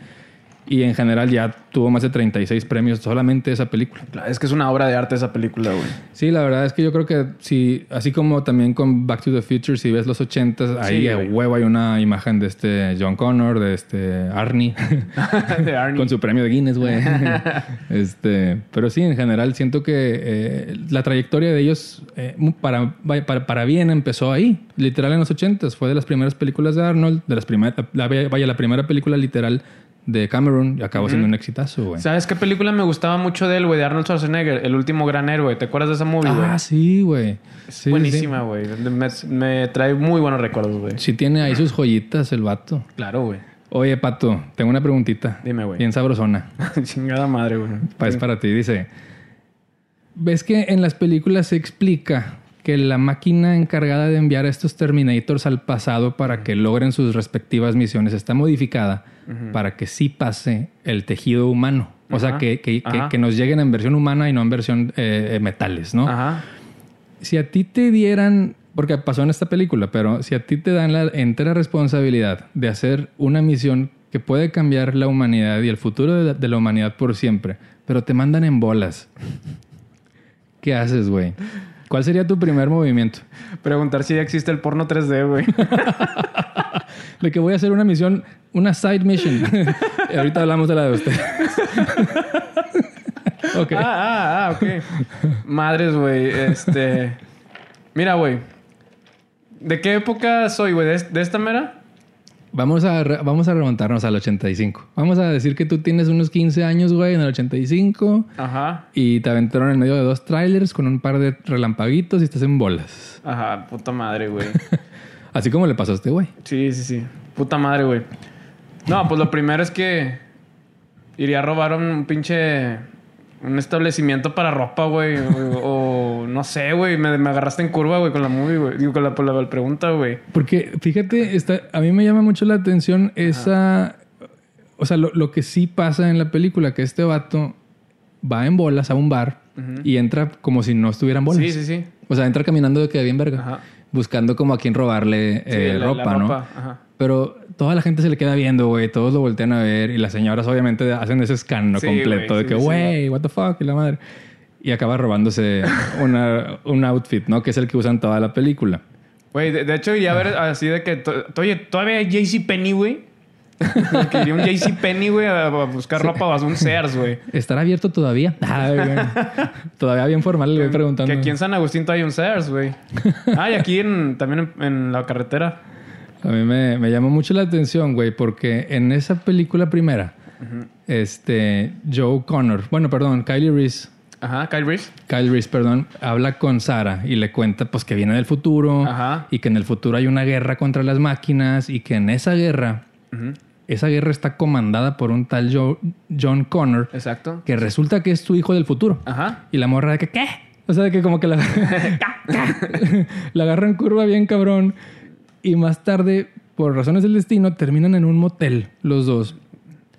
Y en general ya tuvo más de 36 premios solamente esa película. Es que es una obra de arte esa película, güey. Sí, la verdad es que yo creo que si, así como también con Back to the Future, si ves los 80 ahí a huevo hay una imagen de este John Connor, de este Arnie. de Arnie. con su premio de Guinness, güey. este, pero sí, en general siento que eh, la trayectoria de ellos eh, para, para, para, bien empezó ahí. Literal en los 80 Fue de las primeras películas de Arnold, de las primeras, vaya, la primera película literal de Cameron y acabó siendo un exitazo, güey. ¿Sabes qué película me gustaba mucho de él, güey? De Arnold Schwarzenegger, El último gran héroe. ¿Te acuerdas de esa movie, güey? Ah, sí, güey. buenísima, güey. Me, trae muy buenos recuerdos, güey. Sí tiene ahí sus joyitas el vato. Claro, güey. Oye, Pato, tengo una preguntita. Dime, güey. Bien sabrosona. Chingada madre, güey. Es para ti. Dice, ¿ves que en las películas se explica que la máquina encargada de enviar a estos Terminators al pasado para que logren sus respectivas misiones está modificada? para que sí pase el tejido humano. O sea, que, que, que, nos lleguen en versión humana y no en versión eh, eh, metales, ¿no? Ajá. Si a ti te dieran, porque pasó en esta película, pero si a ti te dan la entera responsabilidad de hacer una misión que puede cambiar la humanidad y el futuro de la, humanidad por siempre, pero te mandan en bolas, ¿qué haces, güey? ¿Cuál sería tu primer movimiento? Preguntar si ya existe el porno 3D, güey. de que voy a hacer una misión una side mission. ahorita hablamos de la de usted. ok. Ah, ah, ah, ok. Madres, güey. Este. Mira, güey. ¿De qué época soy, güey? ¿De, esta mera? Vamos a, vamos a remontarnos al 85. Vamos a decir que tú tienes unos 15 años, güey, en el 85. Ajá. Y te aventaron en medio de dos trailers con un par de relampaguitos y estás en bolas. Ajá, puta madre, güey. Así como le pasó a este güey. Sí, sí, sí. Puta madre, güey. No, pues lo primero es que iría a robar un pinche. Un establecimiento para ropa, güey. o, no sé, güey. Me, agarraste en curva, güey, con la movie, güey. Digo, con la, la, pregunta, güey. Porque, fíjate, está, a mí me llama mucho la atención esa. O sea, lo, que sí pasa en la película, que este vato va en bolas a un bar y entra como si no estuviera en bolas. Sí, sí, sí. O sea, entra caminando de que bien verga. Buscando como a quien robarle eh, ropa, ¿no? Ajá. Pero toda la gente se le queda viendo, güey. Todos lo voltean a ver. Y las señoras, obviamente, hacen ese escándalo completo de que, güey, what the fuck, y la madre. Y acaba robándose una, un outfit, ¿no? Que es el que usan toda la película. Güey, de, hecho, iría a ver así de que, oye, todavía hay JC Penny, güey. que iría un JC Penny, güey, a, buscar ropa o a un Sears, güey. ¿Estará abierto todavía? todavía bien formal, le voy preguntando. Que aquí en San Agustín todavía hay un Sears, güey. Ah, y aquí en, también en la carretera. A mí me, me llamó mucho la atención, güey, porque en esa película primera, este, Joe Connor, bueno, perdón, Kylie Reese. Ajá, Kyle Reese. Kyle Reese, perdón, habla con Sara y le cuenta pues que viene del futuro Ajá. y que en el futuro hay una guerra contra las máquinas y que en esa guerra, esa guerra está comandada por un tal Joe, John Connor. Exacto. Que resulta que es tu hijo del futuro. Ajá. Y la morra de que, ¿qué? O sea, que como que la, la agarran curva bien cabrón. Y más tarde, por razones del destino, terminan en un motel los dos.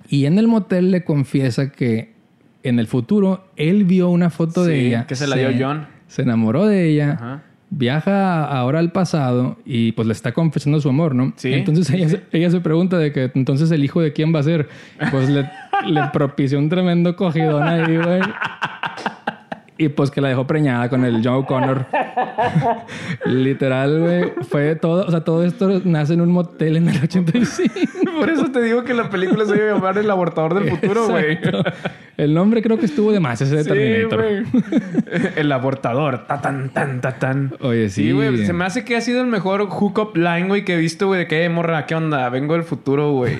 Y en el motel le confiesa que en el futuro él vio una foto de ella. Que se la dio John. Se enamoró de ella. Viaja ahora al pasado y pues le está confesando su amor, ¿no? Sí. Entonces ella, ella se pregunta de que entonces el hijo de quién va a ser. Pues le, le propició un tremendo cogidón ahí, güey. Y pues que la dejó preñada con el Joe Connor. Literal, güey. Fue todo, o sea, todo esto nace en un motel en el 85. Por eso te digo que la película se iba a llamar El abortador del futuro, güey. El nombre creo que estuvo de más ese de Terminator. el abortador. Ta tan, tan, ta tan. Oye, sí. güey. Se me hace que ha sido el mejor hookup line, güey, que he visto, güey, de que, morra, ¿qué onda? Vengo del futuro, güey.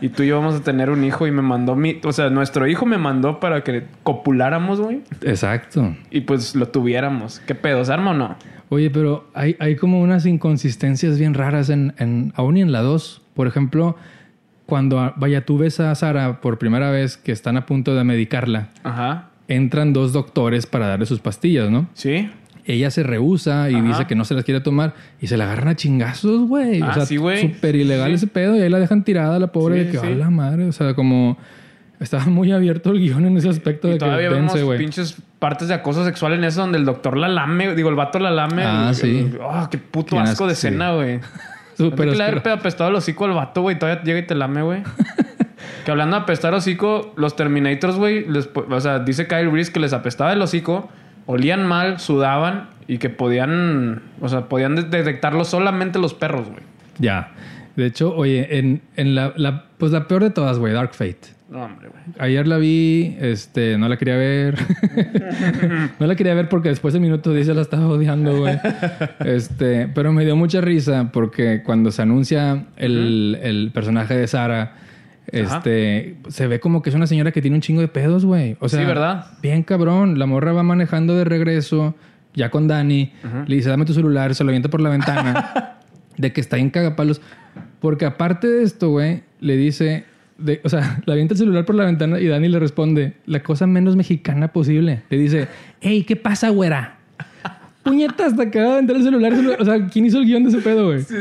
y tú y yo vamos a tener un hijo y me mandó mi. O sea, nuestro hijo me mandó para que copuláramos, güey. Exacto. Y pues lo tuviéramos. ¿Qué pedo? ¿Se arma o no? Oye, pero hay, hay como unas inconsistencias bien raras en, en aún y en la 2. Por ejemplo, cuando, vaya, tú ves a Sara por primera vez que están a punto de medicarla, Ajá. entran dos doctores para darle sus pastillas, ¿no? Sí. Ella se rehúsa y dice que no se las quiere tomar y se la agarran a chingazos, güey. o ah, sea, súper ilegal ese pedo y ahí la dejan tirada la pobre de que, sí. la madre! O sea, como estaba muy abierto el guion en ese aspecto de todavía que vemos pinches partes de acoso sexual en eso donde el doctor la lame, digo, el vato la lame. Ah, sí. Oh, qué puto asco de escena, güey. Súper que le haber apestado el hocico al vato, güey. Todavía llega y te lame, güey. que hablando de apestar hocico, los Terminators, güey, o sea, dice Kyle Reese que les apestaba el hocico, olían mal, sudaban y que podían, o sea, podían detectarlo solamente los perros, güey. Ya. De hecho, oye, en, en la, la, pues la peor de todas, güey, Dark Fate. No, hombre, güey. Ayer la vi, este, no la quería ver. no la quería ver porque después de minuto 10 ya la estaba odiando, güey. Este, pero me dio mucha risa porque cuando se anuncia el, el personaje de Sara, este, se ve como que es una señora que tiene un chingo de pedos, güey. O sea, sí, ¿verdad? Bien cabrón. La morra va manejando de regreso, ya con Dani. Le dice, dame tu celular, se lo avienta por la ventana. de que está en cagapalos. Porque aparte de esto, güey, le dice, o sea, le avienta el celular por la ventana y Dani le responde la cosa menos mexicana posible. Le dice, hey, ¿qué pasa, güera? Puñeta, hasta acaba de aventar el celular, O sea, ¿quién hizo el guion de ese pedo, güey? Sí,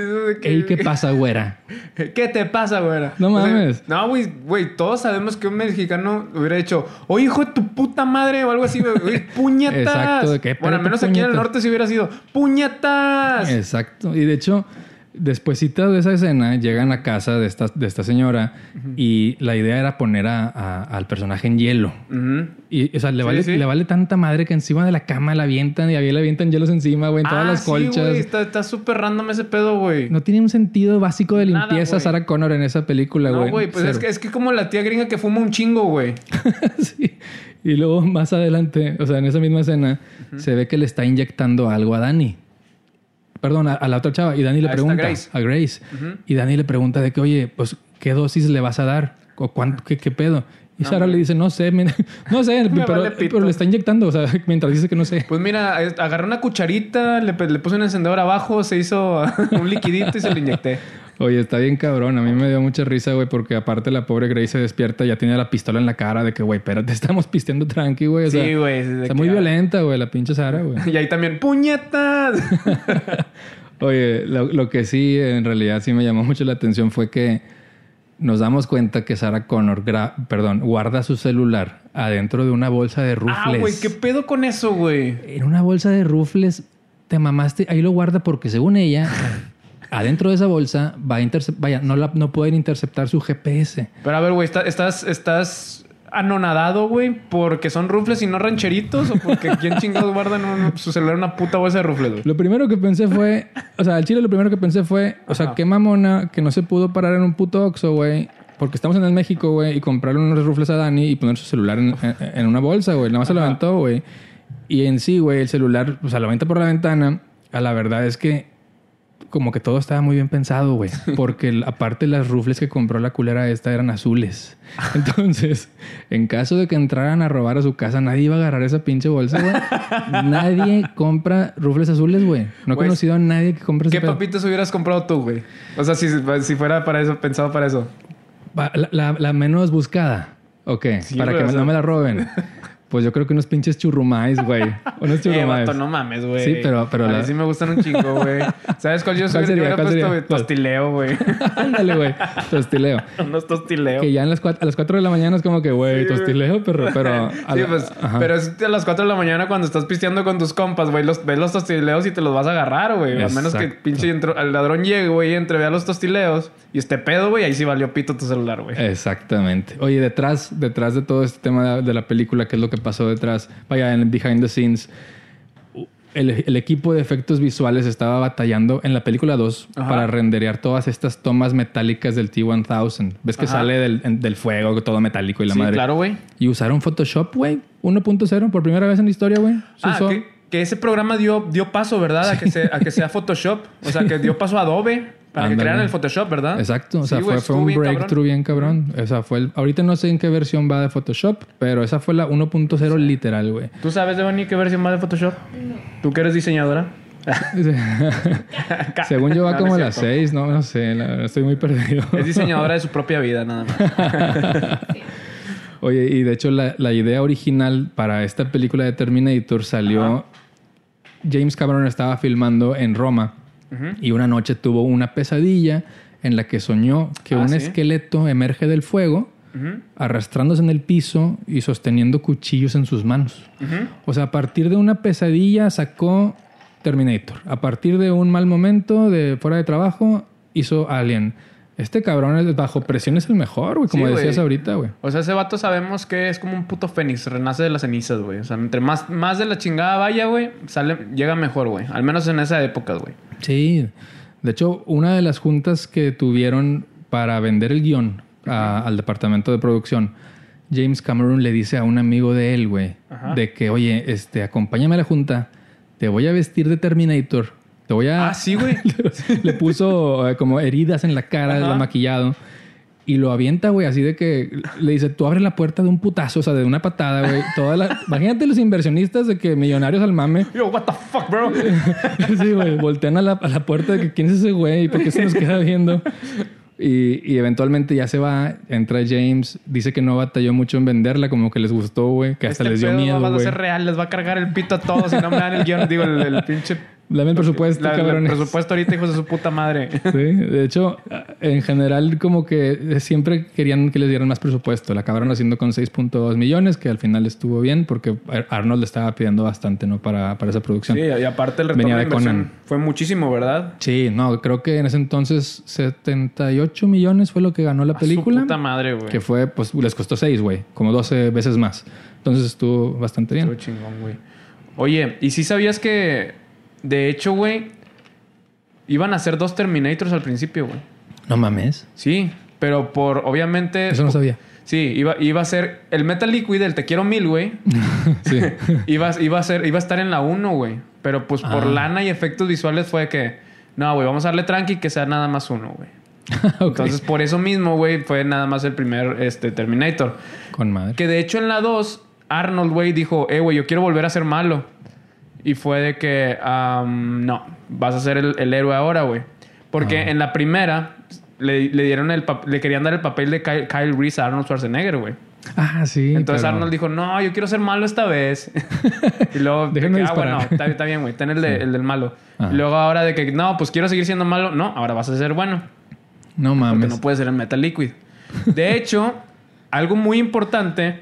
Ey, ¿qué pasa, güera? ¿Qué te pasa, güera? No mames. no, güey, güey, todos sabemos que un mexicano hubiera dicho, oye, hijo de tu puta madre, o algo así, güey. ¡Puñetas! Exacto. ¿qué, bueno, al menos aquí en el norte si hubiera sido, ¡puñetas! Exacto. Y de hecho, Despuésito de esa escena, llegan a casa de esta, de esta señora y la idea era poner a, al personaje en hielo. Y, o sea, le, vale, le vale tanta madre que encima de la cama la avientan y ahí le avientan hielos encima, güey, en todas ah, las colchas. está súper random ese pedo, güey. No tiene un sentido básico de limpieza Sarah Connor en esa película, güey. No, güey, pues es que, es que como la tía gringa que fuma un chingo, güey. sí. Y luego más adelante, o sea, en esa misma escena, se ve que le está inyectando algo a Dani perdón, a, la otra chava. Y Dani le pregunta a Grace. Y Dani le pregunta de que, oye, pues, ¿qué dosis le vas a dar? ¿O cuánto, qué, pedo? Y Sara le dice, no sé, no sé, pero, le está inyectando, o sea, mientras dice que no sé. Pues mira, agarré una cucharita, le, le puse un encendedor abajo, se hizo un liquidito y se lo inyecté. Oye, está bien cabrón. A mí me dio mucha risa, güey, porque aparte la pobre Grace se despierta y ya tiene la pistola en la cara de que, güey, espérate, estamos pisteando tranqui, güey. sí, güey. Está muy violenta, güey, la pinche Sara, güey. Y ahí también, ¡puñetas! Oye, lo, que sí, en realidad sí me llamó mucho la atención fue que nos damos cuenta que Sarah Connor, perdón, guarda su celular adentro de una bolsa de rufles. Ah, güey, ¿qué pedo con eso, güey? En una bolsa de rufles, te mamaste, ahí lo guarda porque según ella, adentro de esa bolsa va a vaya, no, la, no pueden interceptar su GPS. Pero a ver, güey, estás, estás anonadado, güey, porque son rufles y no rancheritos o porque quién chingados guardan su celular en una puta bolsa de rufles, güey. Lo primero que pensé fue, o sea, al chile lo primero que pensé fue, o sea, qué mamona que no se pudo parar en un puto Oxxo, güey. Porque estamos en el México, güey, y comprarle unos rufles a Dani y poner su celular en, una bolsa, güey. Nada más se lo aventó, güey. Y en sí, güey, el celular, o sea, lo aventa por la ventana. A la verdad es que como que todo estaba muy bien pensado, güey. Porque aparte las rufles que compró la culera esta eran azules. Entonces, en caso de que entraran a robar a su casa, nadie iba a agarrar esa pinche bolsa, güey. nadie compra rufles azules, güey. No he conocido a nadie que compre ¿Qué papitos hubieras comprado tú, güey? O sea, si, si, fuera para eso, pensado para eso. La, la, menos buscada. Ok, para que no me la roben. Pues yo creo que unos pinches churrumais, güey. Unos eh, churrumais. Eh, no mames, güey. Sí, pero... pero a mí sí me gustan un chingo, güey. ¿Sabes cuál yo soy? Yo hubiera puesto tostileo, güey. Ándale, güey. Tostileo. unos tostileo. Que ya en las a las 4 de la mañana es como que, güey, tostileo, pero... pero sí, pues... Pero es a las 4 de la mañana cuando estás pisteando con tus compas, güey. Los, ves los tostileos y te los vas a agarrar, güey. A menos que pinche el ladrón llegue, güey, y entre vea los tostileos y este pedo, güey. Ahí sí valió pito tu celular, güey. Exactamente. Oye, detrás, detrás de todo este tema de la película, ¿qué es lo que pasó detrás, vaya, en behind the scenes, el, equipo de efectos visuales estaba batallando en la película 2 para renderear todas estas tomas metálicas del T-1000. ¿Ves que sale del, fuego todo metálico y la sí, madre? claro, güey. Y usaron Photoshop, güey. 1.0 por primera vez en la historia, güey. Ah, que, ese programa dio, dio paso, ¿verdad? A que, a que sea Photoshop. O sea, que dio paso a Adobe para que crearan el Photoshop, ¿verdad? Exacto. O sea, fue, un breakthrough bien cabrón. O sea, fue el... Ahorita no sé en qué versión va de Photoshop, pero esa fue la 1.0 literal, güey. ¿Tú sabes, Devani, qué versión va de Photoshop? ¿Tú que eres diseñadora? Según yo va como a las 6, no, no sé, estoy muy perdido. es diseñadora de su propia vida, nada más. Oye, y de hecho la, la, idea original para esta película de Terminator salió... James Cameron estaba filmando en Roma y una noche tuvo una pesadilla en la que soñó que ah, un esqueleto emerge del fuego, arrastrándose en el piso y sosteniendo cuchillos en sus manos. O sea, a partir de una pesadilla sacó Terminator. A partir de un mal momento de fuera de trabajo, hizo Alien. Este cabrón bajo presión es el mejor, güey, como decías ahorita, güey. O sea, ese vato sabemos que es como un puto fénix, renace de las cenizas, güey. O sea, entre más, más de la chingada vaya, güey, sale, llega mejor, güey. Al menos en esa época, güey. Sí. De hecho, una de las juntas que tuvieron para vender el guion al departamento de producción, James Cameron le dice a un amigo de él, güey, de que, oye, este, acompáñame a la junta, te voy a vestir de Terminator, te voy a... Ah, sí, güey. le puso eh, como heridas en la cara, lo maquillado. Y lo avienta, güey, así de que le dice, tú abres la puerta de un putazo, o sea, de una patada, güey. Toda la... Imagínate los inversionistas de que millonarios al mame. Yo, what the fuck, bro. sí, güey, voltean a la, a la, puerta de que quién es ese güey y por qué se nos queda viendo. Y, y, eventualmente ya se va, entra James, dice que no batalló mucho en venderla, como que les gustó, güey, que hasta este les dio miedo, va a ser real, les va a cargar el pito a todos y no me dan el guion, digo, el, el pinche Dame el presupuesto, El presupuesto ahorita, hijos de su puta madre. Sí, de hecho, en general, como que siempre querían que les dieran más presupuesto. La acabaron haciendo con 6.2 millones, que al final estuvo bien, porque Arnold le estaba pidiendo bastante, ¿no? Para, para esa producción. Sí, y aparte el retorno de, inversión fue muchísimo, ¿verdad? Sí, no, creo que en ese entonces 78 millones fue lo que ganó la película. Su puta madre, güey. Que fue, pues, les costó 6, güey. Como 12 veces más. Entonces estuvo bastante bien. Estuvo chingón, güey. Oye, ¿y si sabías que de hecho, güey, iban a ser dos Terminators al principio, güey. No mames. Sí, pero por, obviamente... Eso no sabía. Sí, iba, iba a ser el Metal Liquid, el Te Quiero Mil, güey. sí. iba, iba, a ser, iba a estar en la 1, güey. Pero pues por ah. lana y efectos visuales fue que... No, güey, vamos a darle tranqui que sea nada más uno, güey. Entonces, por eso mismo, güey, fue nada más el primer este, Terminator. Con madre. Que de hecho en la 2, Arnold, güey, dijo, eh, güey, yo quiero volver a ser malo. Y fue de que, no, vas a ser el, héroe ahora, güey. Porque ah. en la primera le, dieron el le querían dar el papel de Kyle, Reese a Arnold Schwarzenegger, güey. Ah, sí. Entonces Arnold dijo, no, yo quiero ser malo esta vez. y luego, Déjenme ah, bueno, está, bien, güey, ten el, del malo. Y luego ahora de que, no, pues quiero seguir siendo malo. No, ahora vas a ser bueno. No mames. Porque no puedes ser el Metal Liquid. De hecho, algo muy importante.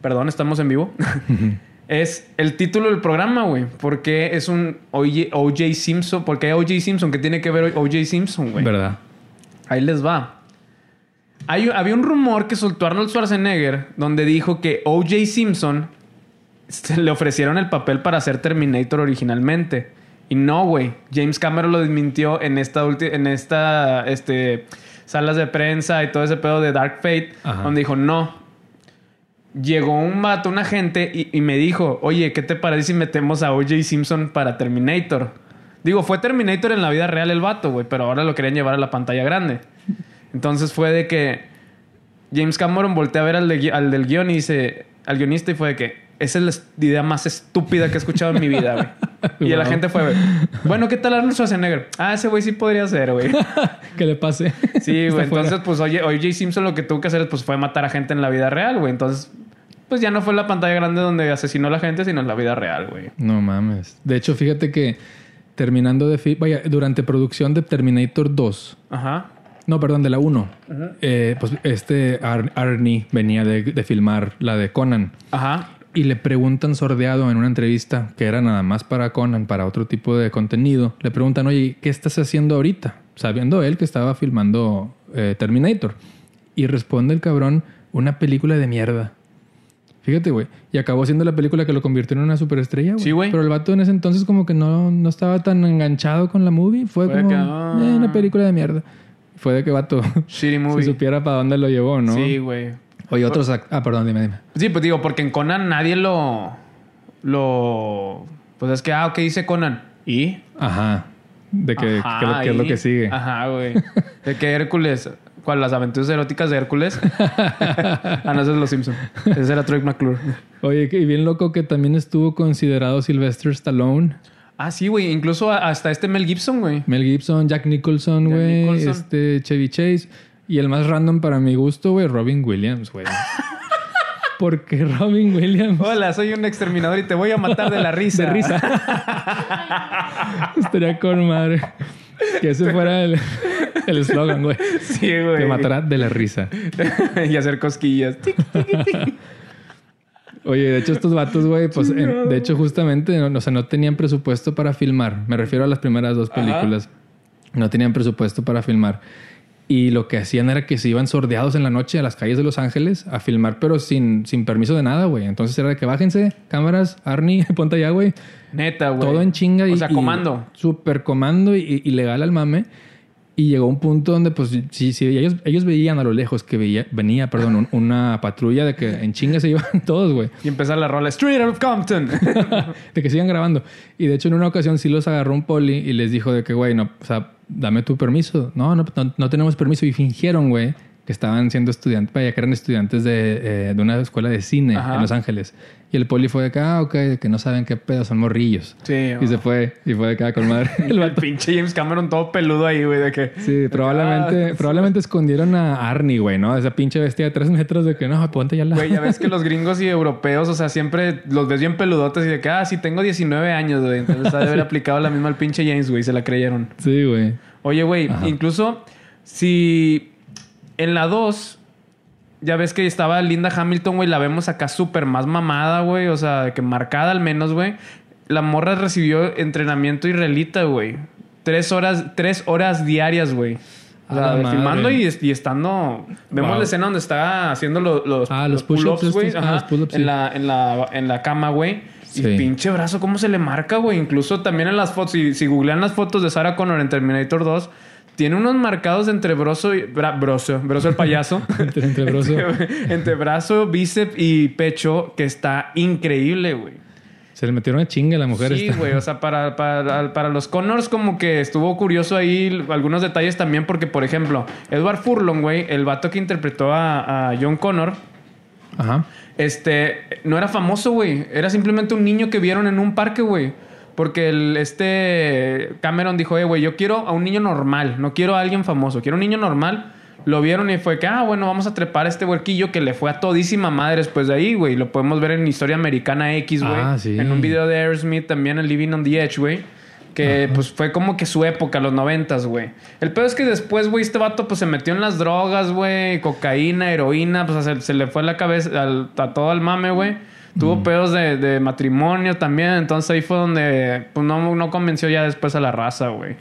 Perdón, estamos en vivo es el título del programa, güey. Porque es un OJ, Simpson. Porque hay OJ Simpson. que tiene que ver OJ Simpson, güey? ¿Verdad? Ahí les va. Hay, había un rumor que soltó Arnold Schwarzenegger donde dijo que OJ Simpson se le ofrecieron el papel para hacer Terminator originalmente. Y no, güey. James Cameron lo desmintió en esta en esta este, salas de prensa y todo ese pedo de Dark Fate, donde dijo, no, llegó un vato, un agente, y, me dijo, oye, ¿qué te parece si metemos a OJ Simpson para Terminator? Digo, fue Terminator en la vida real el vato, güey, pero ahora lo querían llevar a la pantalla grande. Entonces fue de que James Cameron voltea a ver al, del guion y dice, al guionista y fue de que, esa es la idea más estúpida que he escuchado en mi vida, güey. Y la gente fue, bueno, ¿qué tal Arnold Schwarzenegger? Ah, ese güey sí podría ser, güey. que le pase. Sí, güey. Entonces, pues, oye, oye, Simpson lo que tuvo que hacer pues, fue matar a gente en la vida real, güey. Entonces, pues ya no fue la pantalla grande donde asesinó a la gente, sino en la vida real, güey. No mames. De hecho, fíjate que terminando de... Vaya, durante producción de Terminator 2. Ajá. No, perdón, de la 1. Eh, pues este Arnie venía de, de, filmar la de Conan. Ajá. Y le preguntan sordeado en una entrevista, que era nada más para Conan, para otro tipo de contenido. Le preguntan, oye, ¿qué estás haciendo ahorita? Sabiendo él que estaba filmando eh, Terminator. Y responde el cabrón, una película de mierda. Fíjate, güey. Y acabó siendo la película que lo convirtió en una superestrella, güey. Sí, güey. Pero el vato en ese entonces como que no, no estaba tan enganchado con la movie. Fue, como ah. eh, una película de mierda. Fue de que vato Shitty movie. supiera para dónde lo llevó, ¿no? Sí, güey. Oye, otros... Ah, perdón, dime, dime. Sí, pues digo, porque en Conan nadie lo... Lo... Pues es que, ah, ok, dice Conan. ¿Y? Ajá. De que, ¿qué es lo que sigue. Ajá, güey. De que Hércules... ¿Cuál? ¿Las aventuras eróticas de Hércules? ah, no, ese es Los Simpson. Ese era Troy McClure. Oye, y bien loco que también estuvo considerado Sylvester Stallone. Ah, sí, güey. Incluso hasta este Mel Gibson, güey. Mel Gibson, Jack Nicholson, güey. Este Chevy Chase. Y el más random para mi gusto, güey, Robin Williams, güey. Porque Robin Williams. Hola, soy un exterminador y te voy a matar de la risa. De risa. Estaría con madre. Que ese fuera el eslogan, güey. Sí, güey. Te matará de la risa. y hacer cosquillas. Oye, de hecho, estos vatos, güey, pues de hecho, justamente, no, o sea, no tenían presupuesto para filmar. Me refiero a las primeras dos películas. No tenían presupuesto para filmar. Y lo que hacían era que se iban sordeados en la noche a las calles de Los Ángeles a filmar, pero sin, sin permiso de nada, güey. Entonces era de que bájense, cámaras, Arnie, ponte allá, güey. Neta, güey. Todo en chinga. O sea, comando. Súper comando y, y, legal al mame. Y llegó un punto donde, pues, sí, sí, ellos, ellos veían a lo lejos que veía, venía, perdón, una patrulla de que en chinga se iban todos, güey. Y empezar la rola Street of Compton. de que sigan grabando. Y de hecho, en una ocasión sí los agarró un poli y les dijo de que, güey, no, o sea, dame tu permiso. No, no, no, tenemos permiso. Y fingieron, güey, que estaban siendo estudiantes, vaya, que eran estudiantes de, eh, de una escuela de cine en Los Ángeles. Y el poli fue de acá, ah, ok, que no saben qué pedo, son morrillos. Sí. Y se fue, y fue de acá con madre. el, pinche James Cameron todo peludo ahí, güey, de que. Sí, probablemente, ah, probablemente escondieron a Arnie, güey, ¿no? Esa pinche bestia de tres metros de que no, ponte ya la. Güey, ya ves que los gringos y europeos, o sea, siempre los ves bien peludotes y de que, ah, sí, tengo 19 años, güey. Entonces, ha de haber aplicado la misma al pinche James, güey, se la creyeron. Sí, güey. Oye, güey, incluso si en la 2 ya ves que estaba Linda Hamilton, güey, la vemos acá súper más mamada, güey, o sea, que marcada al menos, güey. La morra recibió entrenamiento israelita, güey. Tres horas, tres horas diarias, güey. O sea, filmando y, estando. Vemos la escena donde está haciendo los, ah, los, push-ups, güey. Ah, en, la, en, la, en la cama, güey. Y pinche brazo, ¿cómo se le marca, güey? Incluso también en las fotos, si, si googlean las fotos de Sarah Connor en Terminator 2, tiene unos marcados entre broso y. broso, broso el payaso. entre, broso. entre, brazo, bíceps y pecho, que está increíble, güey. Se le metieron a chinga a la mujer. Sí, güey. O sea, para, para, para, los Connors, como que estuvo curioso ahí algunos detalles también, porque, por ejemplo, Edward Furlong, güey, el vato que interpretó a, a John Connor. Ajá. Este, no era famoso, güey. Era simplemente un niño que vieron en un parque, güey. Porque el, este Cameron dijo, eh, güey, yo quiero a un niño normal, no quiero a alguien famoso, quiero un niño normal. Lo vieron y fue que, ah, bueno, vamos a trepar a este huerquillo que le fue a todísima madre después de ahí, güey. Lo podemos ver en Historia Americana X, güey. Ah, en un video de Aerosmith también, en Living on the Edge, güey. Que pues fue como que su época, los noventas, güey. El peor es que después, güey, este vato pues se metió en las drogas, güey. Cocaína, heroína, pues se, se le fue la cabeza a todo el mame, güey. Tuvo pedos de, matrimonio también, entonces ahí fue donde pues, no, no convenció ya después a la raza, güey.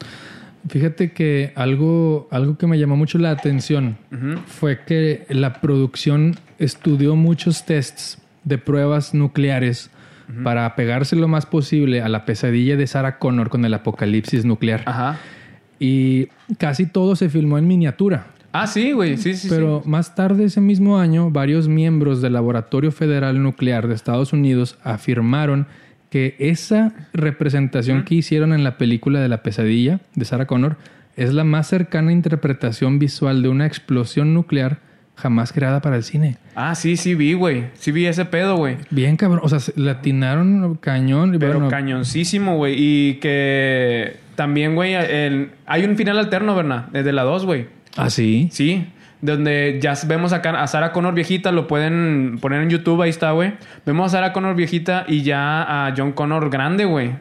Fíjate que algo, algo que me llamó mucho la atención fue que la producción estudió muchos tests de pruebas nucleares para apegarse lo más posible a la pesadilla de Sarah Connor con el apocalipsis nuclear. Ajá. Y casi todo se filmó en miniatura. Ah, sí, güey, sí, sí. Pero más tarde ese mismo año, varios miembros del Laboratorio Federal Nuclear de Estados Unidos afirmaron que esa representación que hicieron en la película de la pesadilla de Sarah Connor es la más cercana interpretación visual de una explosión nuclear jamás creada para el cine. Ah, sí, sí vi, güey. Sí vi ese pedo, güey. Bien, cabrón. O sea, latinaron cañón. Pero cañoncísimo, güey. Y que también, güey, hay un final alterno, ¿verdad? Desde la 2, güey. ¿Ah, sí? Sí. donde ya vemos a, a Sarah Connor viejita, lo pueden poner en YouTube, ahí está, güey. Vemos a Sarah Connor viejita y ya a John Connor grande, güey.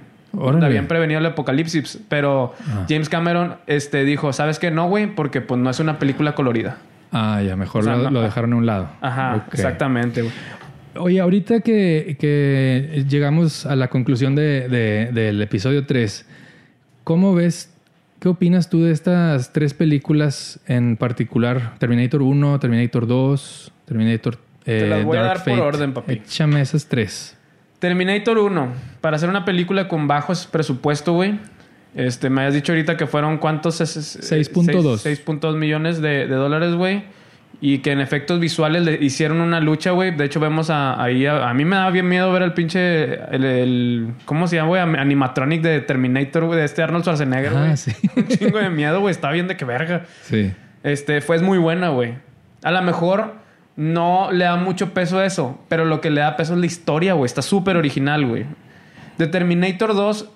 Habían prevenido el apocalipsis, pero ah. James Cameron este, dijo, ¿sabes qué? No, güey, porque pues no es una película colorida. Ah, ya, mejor lo, dejaron a un lado. Ajá, exactamente, güey. Oye, ahorita que, que, llegamos a la conclusión de, del episodio 3, ¿cómo ves, qué opinas tú de estas tres películas en particular? Terminator 1, Terminator 2, Terminator... Eh, Te las voy a dar por orden, papi. Échame esas tres. Terminator 1, para hacer una película con bajos presupuesto, güey. Este, me has dicho ahorita que fueron cuántos... 6.2. 6.2 millones de, de dólares, güey. Y que en efectos visuales le hicieron una lucha, güey. De hecho, vemos a, ahí. A, mí me da bien miedo ver el pinche. El, ¿Cómo se llama, güey? Animatronic de Terminator, güey. De este Arnold Schwarzenegger, güey. Ah, sí. Un chingo de miedo, güey. Está bien de que verga. Sí. Este, fue muy buena, güey. A lo mejor no le da mucho peso a eso. Pero lo que le da peso es la historia, güey. Está súper original, güey. De Terminator 2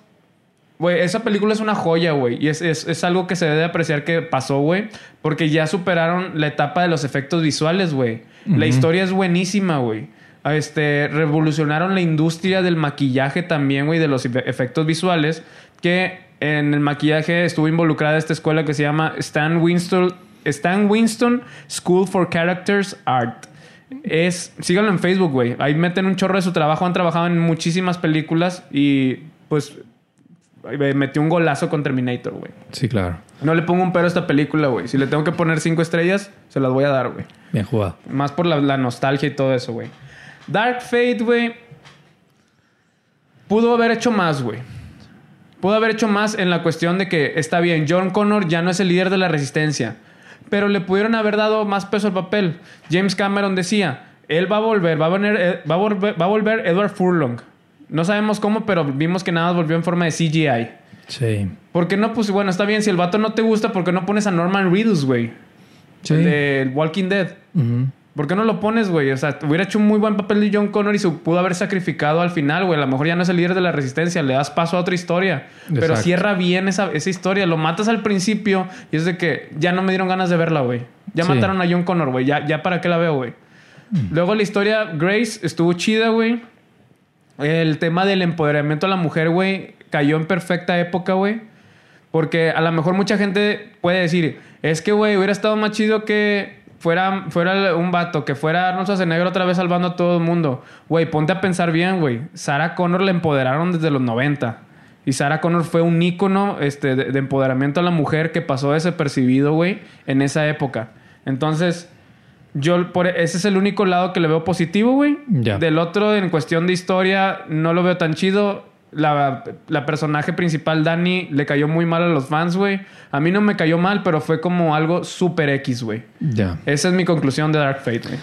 Güey, esa película es una joya, güey. Y es, algo que se debe apreciar que pasó, güey. Porque ya superaron la etapa de los efectos visuales, güey. La historia es buenísima, güey. Este, revolucionaron la industria del maquillaje también, güey, de los efectos visuales. Que en el maquillaje estuvo involucrada esta escuela que se llama Stan Winston, Stan Winston School for Characters Art. Es, síganlo en Facebook, güey. Ahí meten un chorro de su trabajo. Han trabajado en muchísimas películas y pues metió un golazo con Terminator, güey. Sí, claro. No le pongo un pero a esta película, güey. Si le tengo que poner cinco estrellas, se las voy a dar, güey. Bien jugado. Más por la, nostalgia y todo eso, güey. Dark Fate, güey. Pudo haber hecho más, güey. Pudo haber hecho más en la cuestión de que está bien, John Connor ya no es el líder de la resistencia. Pero le pudieron haber dado más peso al papel. James Cameron decía: él va a volver, va a, eh, va a, volver, va a volver Edward Furlong. No sabemos cómo, pero vimos que nada más volvió en forma de CGI. Sí. ¿Por qué no? Pues bueno, está bien. Si el vato no te gusta, ¿por qué no pones a Norman Reedus, güey? Sí. de Walking Dead. ¿Por qué no lo pones, güey? O sea, hubiera hecho un muy buen papel de John Connor y se pudo haber sacrificado al final, güey. A lo mejor ya no es el líder de la resistencia, le das paso a otra historia. Pero cierra bien esa, esa, historia. Lo matas al principio y es de que ya no me dieron ganas de verla, güey. Ya mataron a John Connor, güey. Ya, ya para qué la veo, güey. Mm. Luego la historia Grace estuvo chida, güey. El tema del empoderamiento a la mujer, güey, cayó en perfecta época, güey. Porque a lo mejor mucha gente puede decir, es que, güey, hubiera estado más chido que fuera, fuera un vato, que fuera Arnold Schwarzenegger otra vez salvando a todo el mundo. Güey, ponte a pensar bien, güey. Sarah Connor la empoderaron desde los 90. Y Sarah Connor fue un ícono este, de, de empoderamiento a la mujer que pasó desapercibido, güey, en esa época. Entonces, yo, por, ese es el único lado que le veo positivo, güey. Del otro, en cuestión de historia, no lo veo tan chido. La, personaje principal, Dani, le cayó muy mal a los fans, güey. A mí no me cayó mal, pero fue como algo super X, güey. Ya. Esa es mi conclusión de Dark Fate, güey.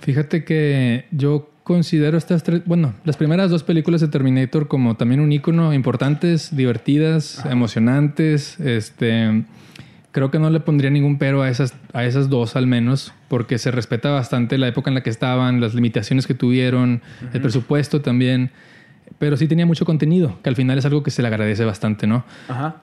Fíjate que yo considero estas tres, bueno, las primeras dos películas de Terminator como también un icono importantes, divertidas, emocionantes, este creo que no le pondría ningún pero a esas, a esas dos al menos, porque se respeta bastante la época en la que estaban, las limitaciones que tuvieron, el presupuesto también. Pero sí tenía mucho contenido, que al final es algo que se le agradece bastante, ¿no?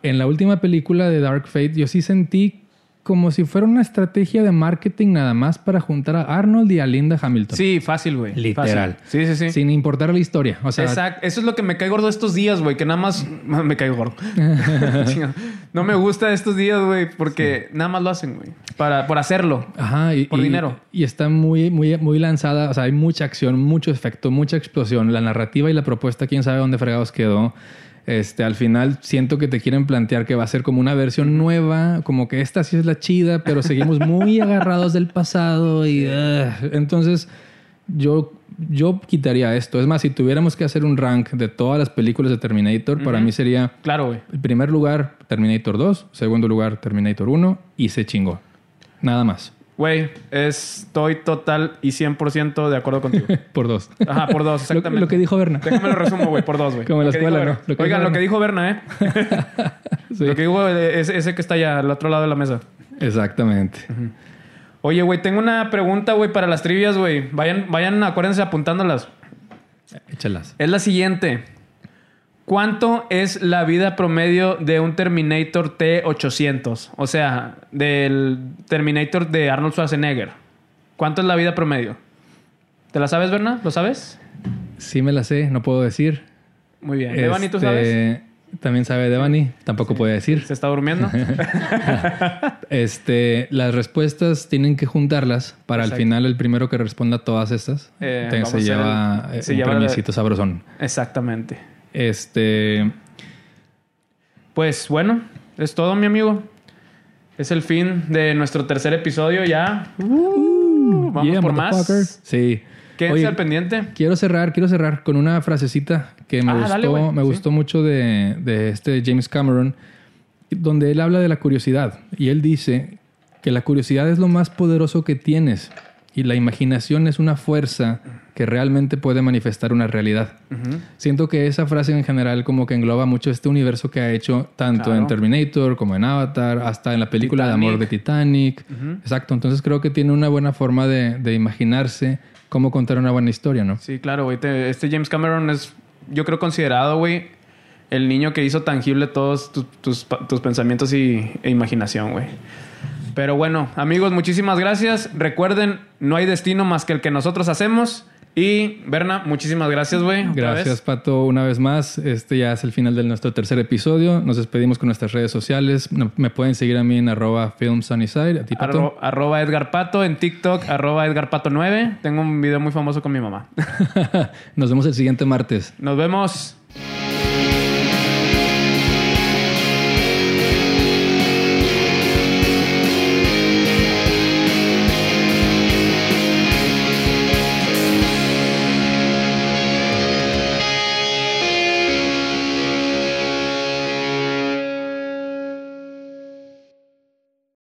En la última película de Dark Fate, yo sí sentí como si fuera una estrategia de marketing nada más para juntar a Arnold y a Linda Hamilton. Sí, fácil, güey. Literal. Sí, sí, sí. Sin importar la historia. O sea, Exacto. Eso es lo que me cae gordo estos días, güey. Que nada más me cae gordo. no me gusta estos días, güey, porque nada más lo hacen, güey. Para, por hacerlo. Ajá. Y, por dinero. Y está muy, muy, muy lanzada. O sea, hay mucha acción, mucho efecto, mucha explosión. La narrativa y la propuesta, quién sabe dónde fregados quedó. Este, al final siento que te quieren plantear que va a ser como una versión nueva, como que esta sí es la chida, pero seguimos muy agarrados del pasado y ah, entonces yo yo quitaría esto. Es más, si tuviéramos que hacer un rank de todas las películas de Terminator, para mí sería Claro, güey. El primer lugar Terminator 2, segundo lugar Terminator 1 y se chingó. Nada más. Güey, estoy total y 100% de acuerdo contigo. por dos. Ajá, por dos, exactamente. lo, que dijo Berna. Déjame lo resumo, güey, por dos, güey. Como en la escuela, ¿no? Lo Oigan, lo que dijo Berna, ¿eh? Lo que dijo ese, que está allá al otro lado de la mesa. Exactamente. Oye, güey, tengo una pregunta, güey, para las trivias, güey. Vayan, vayan, acuérdense apuntándolas. Échalas. Es la siguiente. ¿Cuánto es la vida promedio de un Terminator T800? O sea, del Terminator de Arnold Schwarzenegger. ¿Cuánto es la vida promedio? ¿Te la sabes, Berna? ¿Lo sabes? Sí me la sé, no puedo decir. Muy bien. Devani, ¿tú sabes? Este, también sabe Devani, tampoco puede decir. ¿Se está durmiendo? este, las respuestas tienen que juntarlas para al final el primero que responda todas estas eh, se lleva el, se un lleva sabrosón. Exactamente. Este. Pues bueno, es todo, mi amigo. Es el fin de nuestro tercer episodio ya. Uh, vamos por más. Sí. Quédense al pendiente. Quiero cerrar, quiero cerrar con una frasecita que me ah, gustó, me gustó mucho de, de este James Cameron, donde él habla de la curiosidad. Y él dice que la curiosidad es lo más poderoso que tienes. Y la imaginación es una fuerza que realmente puede manifestar una realidad. Siento que esa frase en general como que engloba mucho este universo que ha hecho tanto en Terminator como en Avatar, hasta en la película de amor de Titanic. Exacto, entonces creo que tiene una buena forma de, imaginarse cómo contar una buena historia, ¿no? Sí, claro, güey. Este James Cameron es, yo creo, considerado, güey, el niño que hizo tangible todos tus, pensamientos y, e imaginación, güey. Pero bueno, amigos, muchísimas gracias. Recuerden, no hay destino más que el que nosotros hacemos. Y Berna, muchísimas gracias, güey. Gracias, Pato, una vez más. Este ya es el final de nuestro tercer episodio. Nos despedimos con nuestras redes sociales. Me pueden seguir a mí en arroba filmsunnyside. ¿A ti, Pato? arroba Edgar Pato en TikTok, arroba Edgar Pato 9. Tengo un video muy famoso con mi mamá. Nos vemos el siguiente martes. Nos vemos.